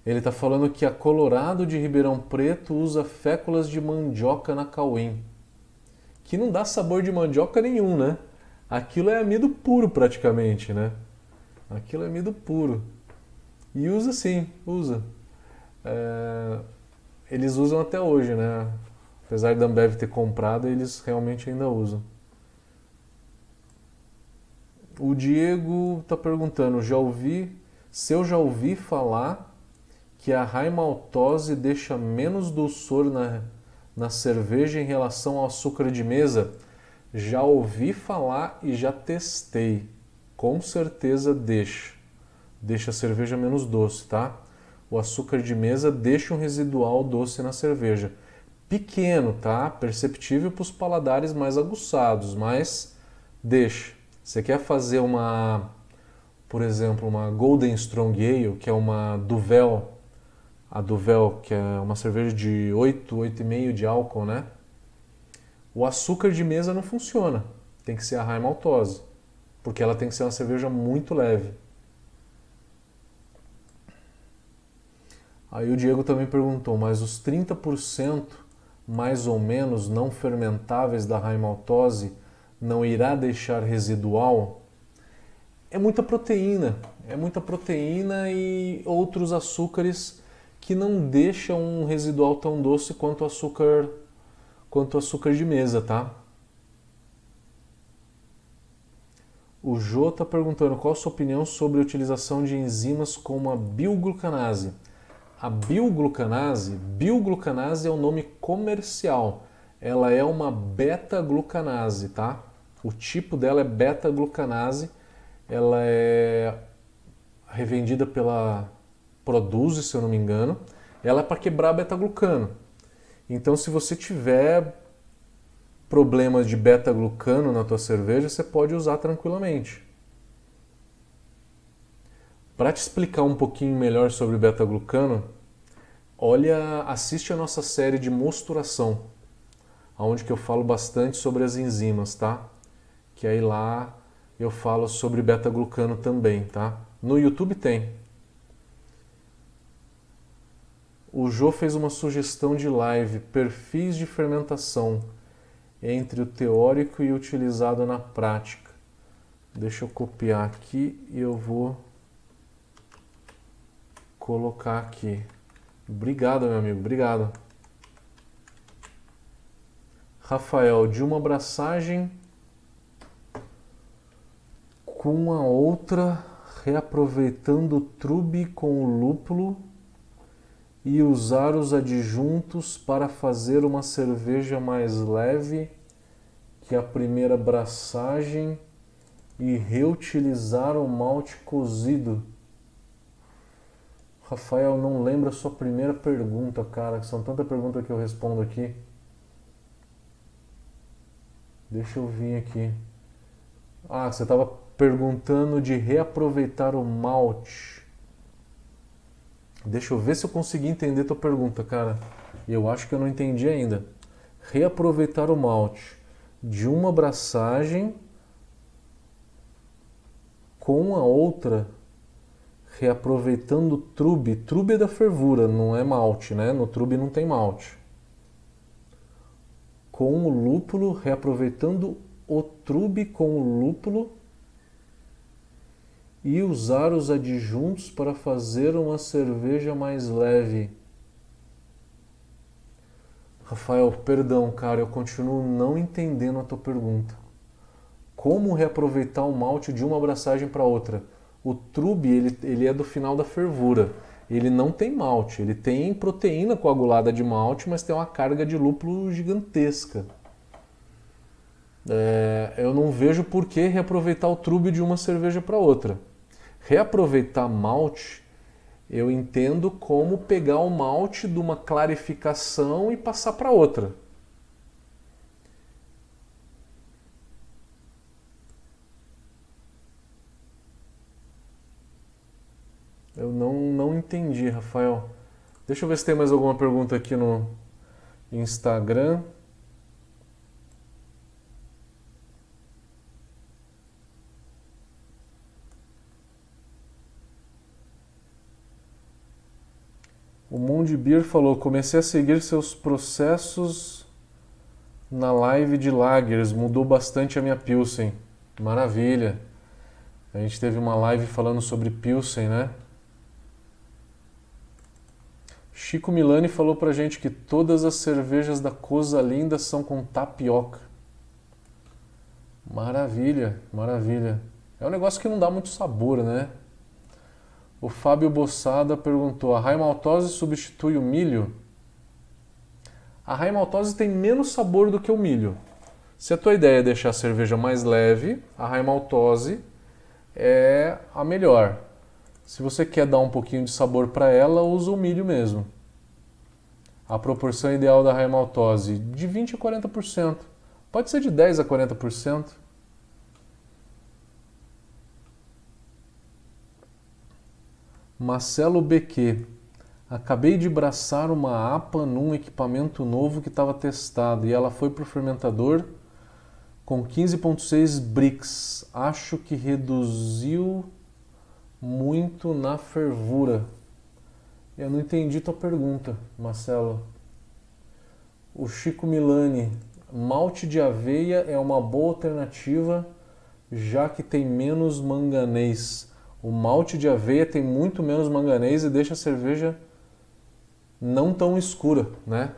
Ele está falando que a Colorado de Ribeirão Preto usa féculas de mandioca na Cauim. Que não dá sabor de mandioca nenhum, né? Aquilo é amido puro praticamente, né? Aquilo é amido puro. E usa sim, usa. É... Eles usam até hoje, né? Apesar da Ambev ter comprado, eles realmente ainda usam. O Diego está perguntando, já ouvi, se eu já ouvi falar que a raimaltose deixa menos dulçor na, na cerveja em relação ao açúcar de mesa? Já ouvi falar e já testei. Com certeza deixa. Deixa a cerveja menos doce, tá? O açúcar de mesa deixa um residual doce na cerveja. Pequeno, tá? Perceptível para os paladares mais aguçados, mas deixa. Você quer fazer uma, por exemplo, uma Golden Strong Ale, que é uma Duvel a Duvel, que é uma cerveja de 8, 8,5 de álcool, né? O açúcar de mesa não funciona. Tem que ser a raimaltose, maltose, porque ela tem que ser uma cerveja muito leve. Aí o Diego também perguntou, mas os 30% mais ou menos não fermentáveis da raimaltose não irá deixar residual? É muita proteína, é muita proteína e outros açúcares que não deixam um residual tão doce quanto açúcar quanto açúcar de mesa, tá? O Jô está perguntando qual a sua opinião sobre a utilização de enzimas como a bioglucanase. A bioglucanase, bioglucanase é o nome comercial. Ela é uma beta-glucanase, tá? O tipo dela é beta-glucanase. Ela é revendida pela Produce, se eu não me engano. Ela é para quebrar beta-glucano. Então, se você tiver problemas de beta-glucano na tua cerveja, você pode usar tranquilamente. Para te explicar um pouquinho melhor sobre beta-glucano, olha, assiste a nossa série de mosturação, onde que eu falo bastante sobre as enzimas, tá? Que aí lá eu falo sobre beta-glucano também, tá? No YouTube tem. O Jô fez uma sugestão de live, perfis de fermentação entre o teórico e o utilizado na prática. Deixa eu copiar aqui e eu vou colocar aqui. Obrigado, meu amigo, obrigado. Rafael, de uma abraçagem com a outra, reaproveitando o trube com o lúpulo e usar os adjuntos para fazer uma cerveja mais leve que a primeira braçagem e reutilizar o malte cozido. Rafael, não lembra a sua primeira pergunta, cara. São tanta pergunta que eu respondo aqui. Deixa eu vir aqui. Ah, você estava perguntando de reaproveitar o malte. Deixa eu ver se eu consegui entender tua pergunta, cara. Eu acho que eu não entendi ainda. Reaproveitar o malte de uma abraçagem com a outra reaproveitando trube. Trube é da fervura, não é malte, né? No trube não tem malte. Com o lúpulo, reaproveitando o trube com o lúpulo e usar os adjuntos para fazer uma cerveja mais leve. Rafael, perdão, cara, eu continuo não entendendo a tua pergunta. Como reaproveitar o malte de uma abraçagem para outra? O trube ele, ele é do final da fervura. Ele não tem malte, ele tem proteína coagulada de malte, mas tem uma carga de lúpulo gigantesca. É, eu não vejo por que reaproveitar o trube de uma cerveja para outra. Reaproveitar malte, eu entendo como pegar o malte de uma clarificação e passar para outra. Eu não, não entendi, Rafael. Deixa eu ver se tem mais alguma pergunta aqui no Instagram. O Mundi Beer falou: comecei a seguir seus processos na live de Lagers, mudou bastante a minha Pilsen. Maravilha! A gente teve uma live falando sobre Pilsen, né? Chico Milani falou pra gente que todas as cervejas da Coisa Linda são com tapioca. Maravilha, maravilha. É um negócio que não dá muito sabor, né? O Fábio Bossada perguntou: a raimaltose substitui o milho? A raimaltose tem menos sabor do que o milho. Se a tua ideia é deixar a cerveja mais leve, a raimaltose é a melhor. Se você quer dar um pouquinho de sabor para ela, usa o milho mesmo. A proporção ideal da raimaltose de 20 a 40%. Pode ser de 10 a 40%. Marcelo BQ. Acabei de braçar uma APA num equipamento novo que estava testado e ela foi para o fermentador com 15.6 brix. Acho que reduziu muito na fervura. Eu não entendi tua pergunta, Marcelo. O Chico Milani, malte de aveia é uma boa alternativa já que tem menos manganês. O malte de aveia tem muito menos manganês e deixa a cerveja não tão escura, né?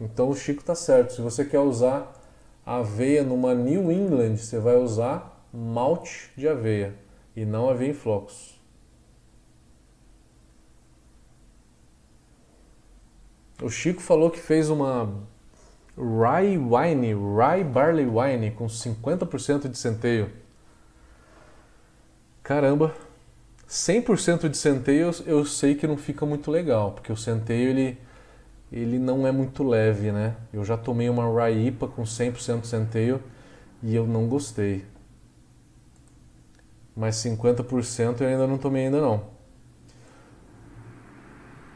Então o Chico tá certo. Se você quer usar aveia numa New England, você vai usar malte de aveia e não em flocos. O Chico falou que fez uma Rye Wine, Rye Barley Wine com 50% de centeio. Caramba, 100% de centeio eu sei que não fica muito legal, porque o centeio ele, ele não é muito leve, né? Eu já tomei uma Rye IPA com 100% de centeio e eu não gostei. Mas 50% eu ainda não tomei ainda não.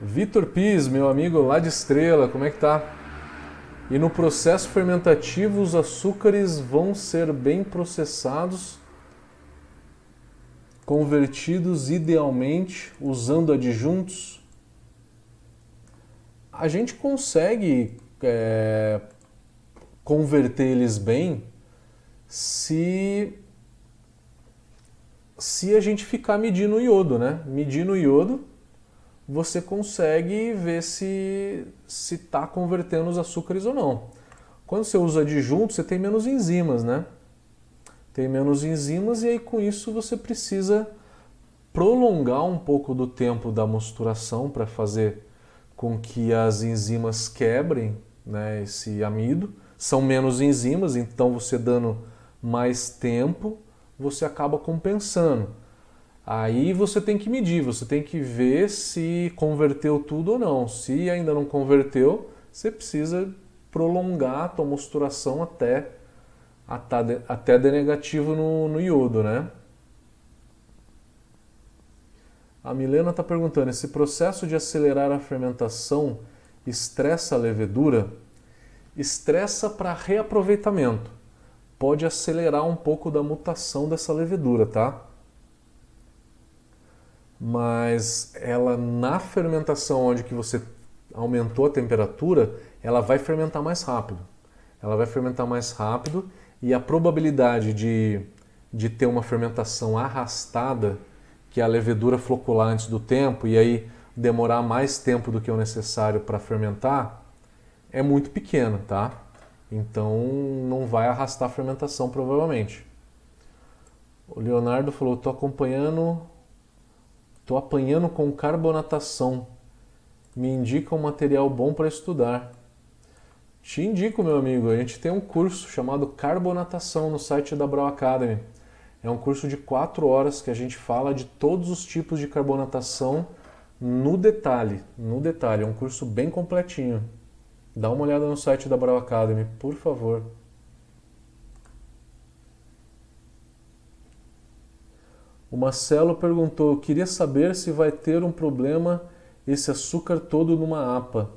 Vitor Pis, meu amigo lá de Estrela, como é que tá? E no processo fermentativo os açúcares vão ser bem processados convertidos idealmente usando adjuntos, a gente consegue é, converter eles bem se se a gente ficar medindo o iodo, né? Medindo o iodo, você consegue ver se se está convertendo os açúcares ou não. Quando você usa adjunto, você tem menos enzimas, né? tem menos enzimas e aí com isso você precisa prolongar um pouco do tempo da mosturação para fazer com que as enzimas quebrem né, esse amido. São menos enzimas, então você dando mais tempo, você acaba compensando. Aí você tem que medir, você tem que ver se converteu tudo ou não. Se ainda não converteu, você precisa prolongar a tua mosturação até até D negativo no, no iodo, né? A Milena está perguntando: esse processo de acelerar a fermentação estressa a levedura? Estressa para reaproveitamento. Pode acelerar um pouco da mutação dessa levedura, tá? Mas ela na fermentação onde que você aumentou a temperatura, ela vai fermentar mais rápido. Ela vai fermentar mais rápido e a probabilidade de, de ter uma fermentação arrastada, que é a levedura flocular antes do tempo, e aí demorar mais tempo do que o necessário para fermentar, é muito pequena, tá? Então não vai arrastar a fermentação provavelmente. O Leonardo falou: "Tô acompanhando, tô apanhando com carbonatação. Me indica um material bom para estudar." Te indico, meu amigo, a gente tem um curso chamado Carbonatação no site da Brau Academy. É um curso de 4 horas que a gente fala de todos os tipos de carbonatação no detalhe, no detalhe. É um curso bem completinho. Dá uma olhada no site da Brau Academy, por favor. O Marcelo perguntou: queria saber se vai ter um problema esse açúcar todo numa APA.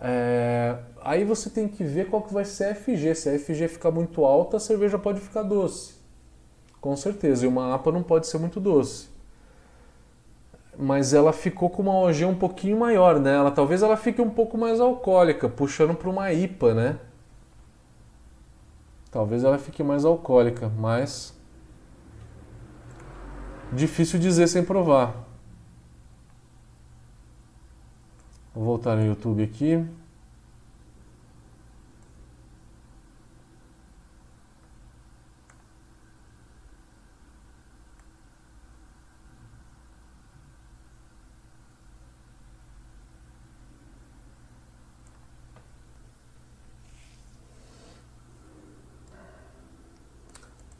É, aí você tem que ver qual que vai ser a FG. Se a FG ficar muito alta, a cerveja pode ficar doce. Com certeza. E uma APA não pode ser muito doce. Mas ela ficou com uma OG um pouquinho maior, né? Ela, talvez ela fique um pouco mais alcoólica, puxando para uma IPA, né? Talvez ela fique mais alcoólica, mas difícil dizer sem provar. Vou voltar no YouTube aqui.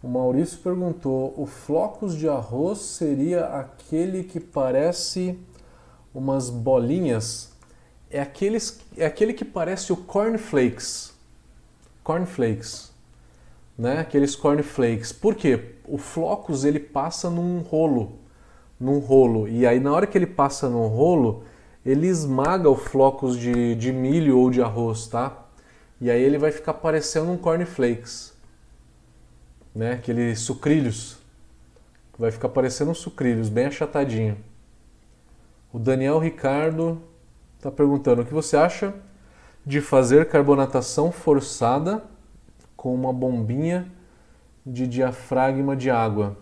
O Maurício perguntou: o flocos de arroz seria aquele que parece umas bolinhas é, aqueles, é aquele que parece o cornflakes. Cornflakes. Né? Aqueles cornflakes. Por quê? O flocos ele passa num rolo. num rolo. E aí na hora que ele passa no rolo, ele esmaga os flocos de, de milho ou de arroz, tá? E aí ele vai ficar parecendo um cornflakes, né? Aqueles sucrilhos. Vai ficar parecendo um sucrilhos, bem achatadinho. O Daniel Ricardo está perguntando o que você acha de fazer carbonatação forçada com uma bombinha de diafragma de água.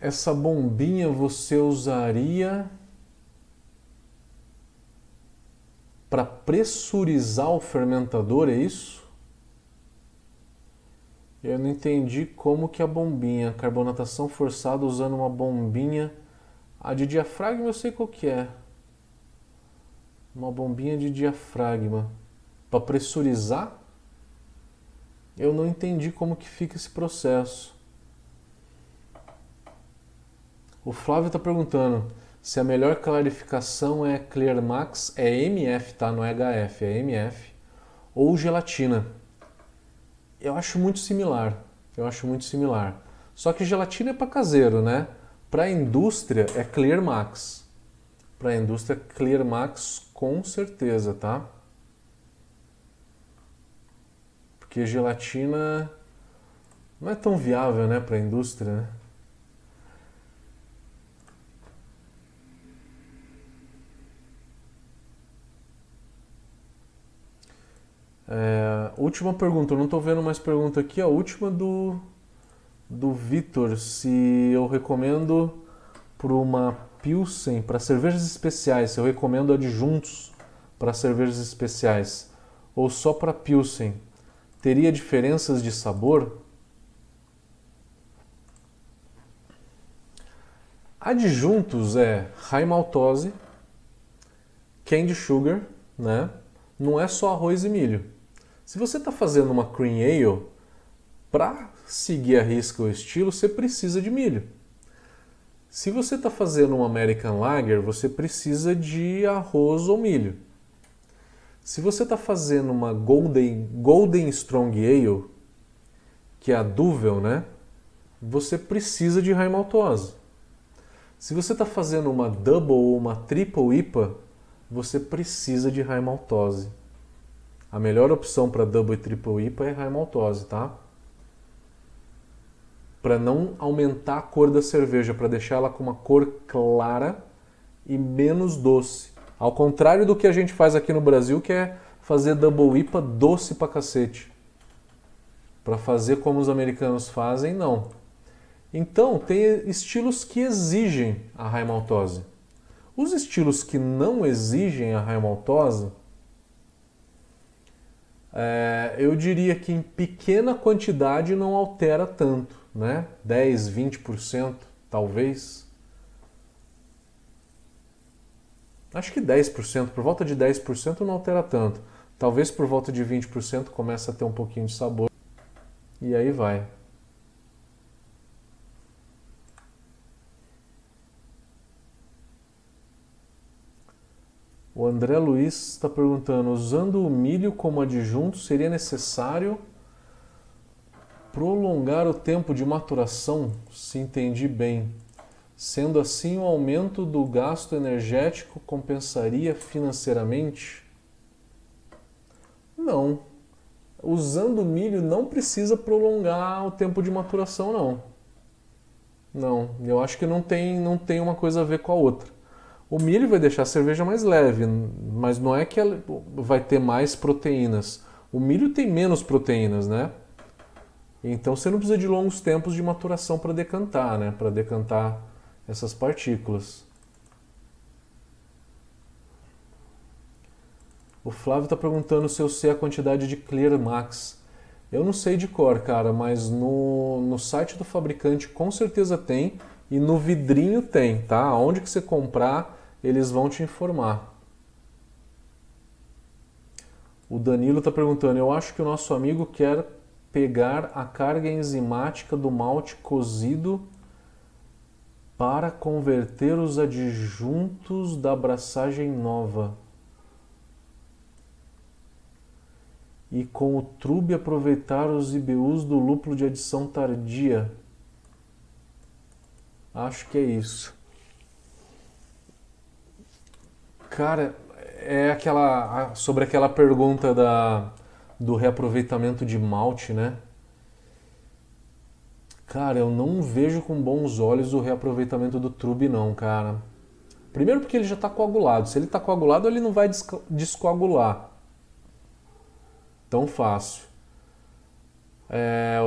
Essa bombinha você usaria para pressurizar o fermentador, é isso? Eu não entendi como que a bombinha, carbonatação forçada usando uma bombinha. A de diafragma eu sei qual que é. Uma bombinha de diafragma. Para pressurizar? Eu não entendi como que fica esse processo. O Flávio está perguntando se a melhor clarificação é Clear Max, é MF, tá? Não é HF, é MF, ou gelatina. Eu acho muito similar. Eu acho muito similar. Só que gelatina é para caseiro, né? Para a indústria é Clear Max. Para a indústria Clear Max com certeza, tá? Porque gelatina não é tão viável, né, para a indústria, né? É, última pergunta, eu não estou vendo mais pergunta aqui. A última do, do Vitor, se eu recomendo para uma Pilsen, para cervejas especiais, se eu recomendo adjuntos para cervejas especiais ou só para Pilsen teria diferenças de sabor? Adjuntos é high maltose, candy sugar, né? Não é só arroz e milho. Se você está fazendo uma cream ale, para seguir a risca o estilo, você precisa de milho. Se você está fazendo uma American Lager, você precisa de arroz ou milho. Se você está fazendo uma Golden, Golden Strong Ale, que é a Duvel, né? Você precisa de high maltose. Se você está fazendo uma Double ou uma Triple IPA, você precisa de high maltose. A melhor opção para Double e Triple IPA é high maltose, tá? Para não aumentar a cor da cerveja, para deixar ela com uma cor clara e menos doce. Ao contrário do que a gente faz aqui no Brasil, que é fazer double IPA doce pra cacete. Para fazer como os americanos fazem, não. Então, tem estilos que exigem a high maltose. Os estilos que não exigem a high maltose, é, eu diria que em pequena quantidade não altera tanto, né? 10, 20% talvez. Acho que 10%, por volta de 10% não altera tanto. Talvez por volta de 20% comece a ter um pouquinho de sabor. E aí vai. O André Luiz está perguntando: usando o milho como adjunto, seria necessário prolongar o tempo de maturação? Se entendi bem. Sendo assim, o aumento do gasto energético compensaria financeiramente? Não. Usando milho não precisa prolongar o tempo de maturação, não. Não, eu acho que não tem, não tem uma coisa a ver com a outra. O milho vai deixar a cerveja mais leve, mas não é que ela vai ter mais proteínas. O milho tem menos proteínas, né? Então você não precisa de longos tempos de maturação para decantar, né? Para decantar essas partículas. O Flávio está perguntando se eu sei a quantidade de Clear Max. Eu não sei de cor, cara, mas no, no site do fabricante com certeza tem e no vidrinho tem, tá? Onde que você comprar, eles vão te informar. O Danilo está perguntando, eu acho que o nosso amigo quer pegar a carga enzimática do malte cozido para converter os adjuntos da abraçagem nova. E com o trube aproveitar os IBUs do lúpulo de adição tardia. Acho que é isso. Cara, é aquela sobre aquela pergunta da do reaproveitamento de malte, né? Cara, eu não vejo com bons olhos o reaproveitamento do trube não, cara. Primeiro porque ele já está coagulado. Se ele está coagulado, ele não vai descoagular tão fácil. É,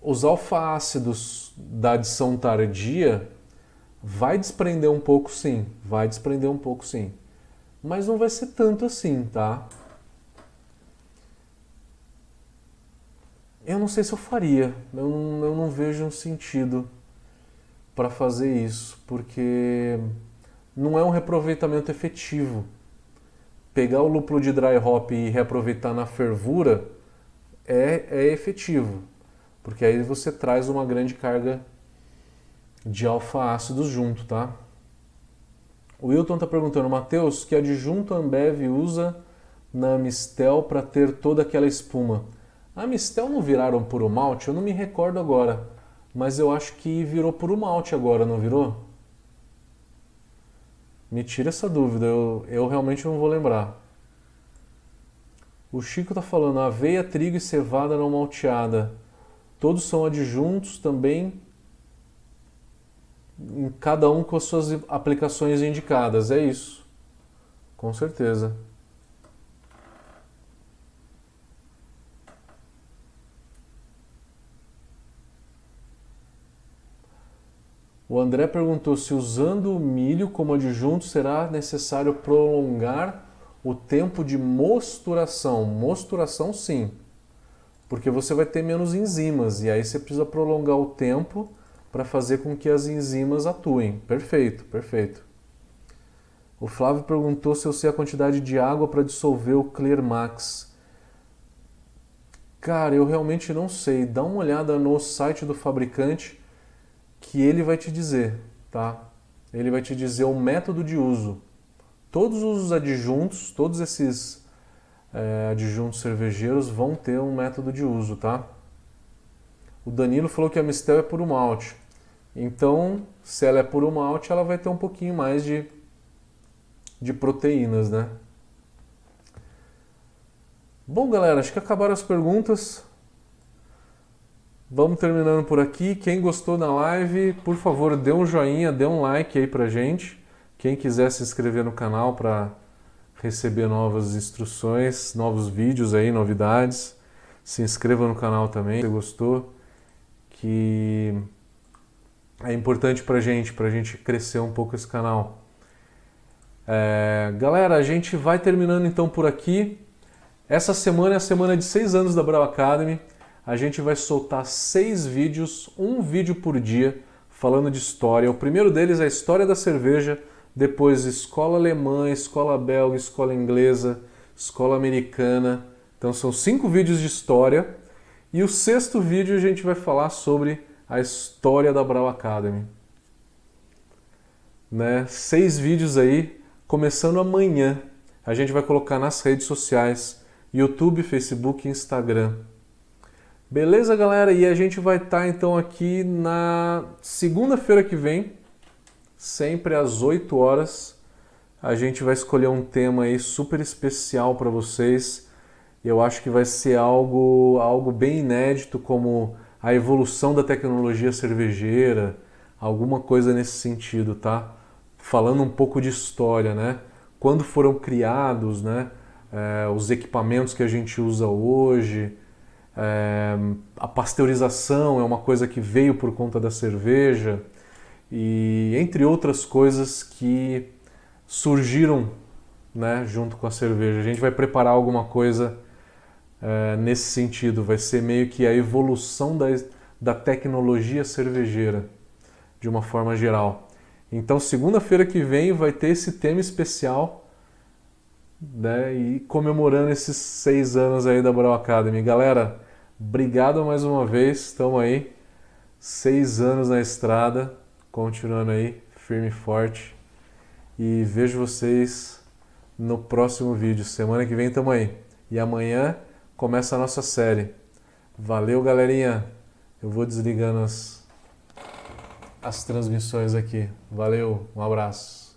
os alfa-ácidos da adição tardia vai desprender um pouco sim, vai desprender um pouco sim. Mas não vai ser tanto assim, tá? Eu não sei se eu faria. Eu não, eu não vejo um sentido para fazer isso, porque não é um reaproveitamento efetivo. Pegar o lúpulo de dry hop e reaproveitar na fervura é, é efetivo, porque aí você traz uma grande carga de alfa-ácidos junto, tá? O Wilton está perguntando, Matheus, que adjunto Ambev usa na Mistel para ter toda aquela espuma? A Mistel não viraram puro malte? Eu não me recordo agora. Mas eu acho que virou puro malte agora, não virou? Me tira essa dúvida, eu, eu realmente não vou lembrar. O Chico está falando aveia, trigo e cevada não malteada. Todos são adjuntos também, cada um com as suas aplicações indicadas. É isso. Com certeza. O André perguntou se usando o milho como adjunto será necessário prolongar o tempo de mosturação. Mosturação sim, porque você vai ter menos enzimas e aí você precisa prolongar o tempo para fazer com que as enzimas atuem. Perfeito, perfeito. O Flávio perguntou se eu sei a quantidade de água para dissolver o Clear Max. Cara, eu realmente não sei. Dá uma olhada no site do fabricante que ele vai te dizer, tá? Ele vai te dizer o método de uso. Todos os adjuntos, todos esses é, adjuntos cervejeiros vão ter um método de uso, tá? O Danilo falou que a Mistel é puro malte. Então, se ela é puro malte, ela vai ter um pouquinho mais de, de proteínas, né? Bom, galera, acho que acabaram as perguntas. Vamos terminando por aqui. Quem gostou da live, por favor, dê um joinha, dê um like aí pra gente. Quem quiser se inscrever no canal para receber novas instruções, novos vídeos aí, novidades, se inscreva no canal também, se gostou, que é importante pra gente, pra gente crescer um pouco esse canal. É, galera, a gente vai terminando então por aqui. Essa semana é a semana de seis anos da Brau Academy a gente vai soltar seis vídeos, um vídeo por dia, falando de história. O primeiro deles é a história da cerveja, depois escola alemã, escola belga, escola inglesa, escola americana. Então são cinco vídeos de história. E o sexto vídeo a gente vai falar sobre a história da Brau Academy. Né? Seis vídeos aí, começando amanhã. A gente vai colocar nas redes sociais, YouTube, Facebook e Instagram. Beleza, galera? E a gente vai estar tá, então aqui na segunda-feira que vem, sempre às 8 horas. A gente vai escolher um tema aí super especial para vocês. Eu acho que vai ser algo, algo bem inédito, como a evolução da tecnologia cervejeira, alguma coisa nesse sentido, tá? Falando um pouco de história, né? Quando foram criados, né? É, os equipamentos que a gente usa hoje é, a pasteurização é uma coisa que veio por conta da cerveja e entre outras coisas que surgiram né, junto com a cerveja. A gente vai preparar alguma coisa é, nesse sentido, vai ser meio que a evolução da, da tecnologia cervejeira de uma forma geral. Então, segunda-feira que vem vai ter esse tema especial né, e comemorando esses seis anos aí da Brau Academy. Galera, Obrigado mais uma vez, estamos aí, seis anos na estrada, continuando aí, firme e forte. E vejo vocês no próximo vídeo. Semana que vem estamos aí. E amanhã começa a nossa série. Valeu, galerinha. Eu vou desligando as, as transmissões aqui. Valeu, um abraço.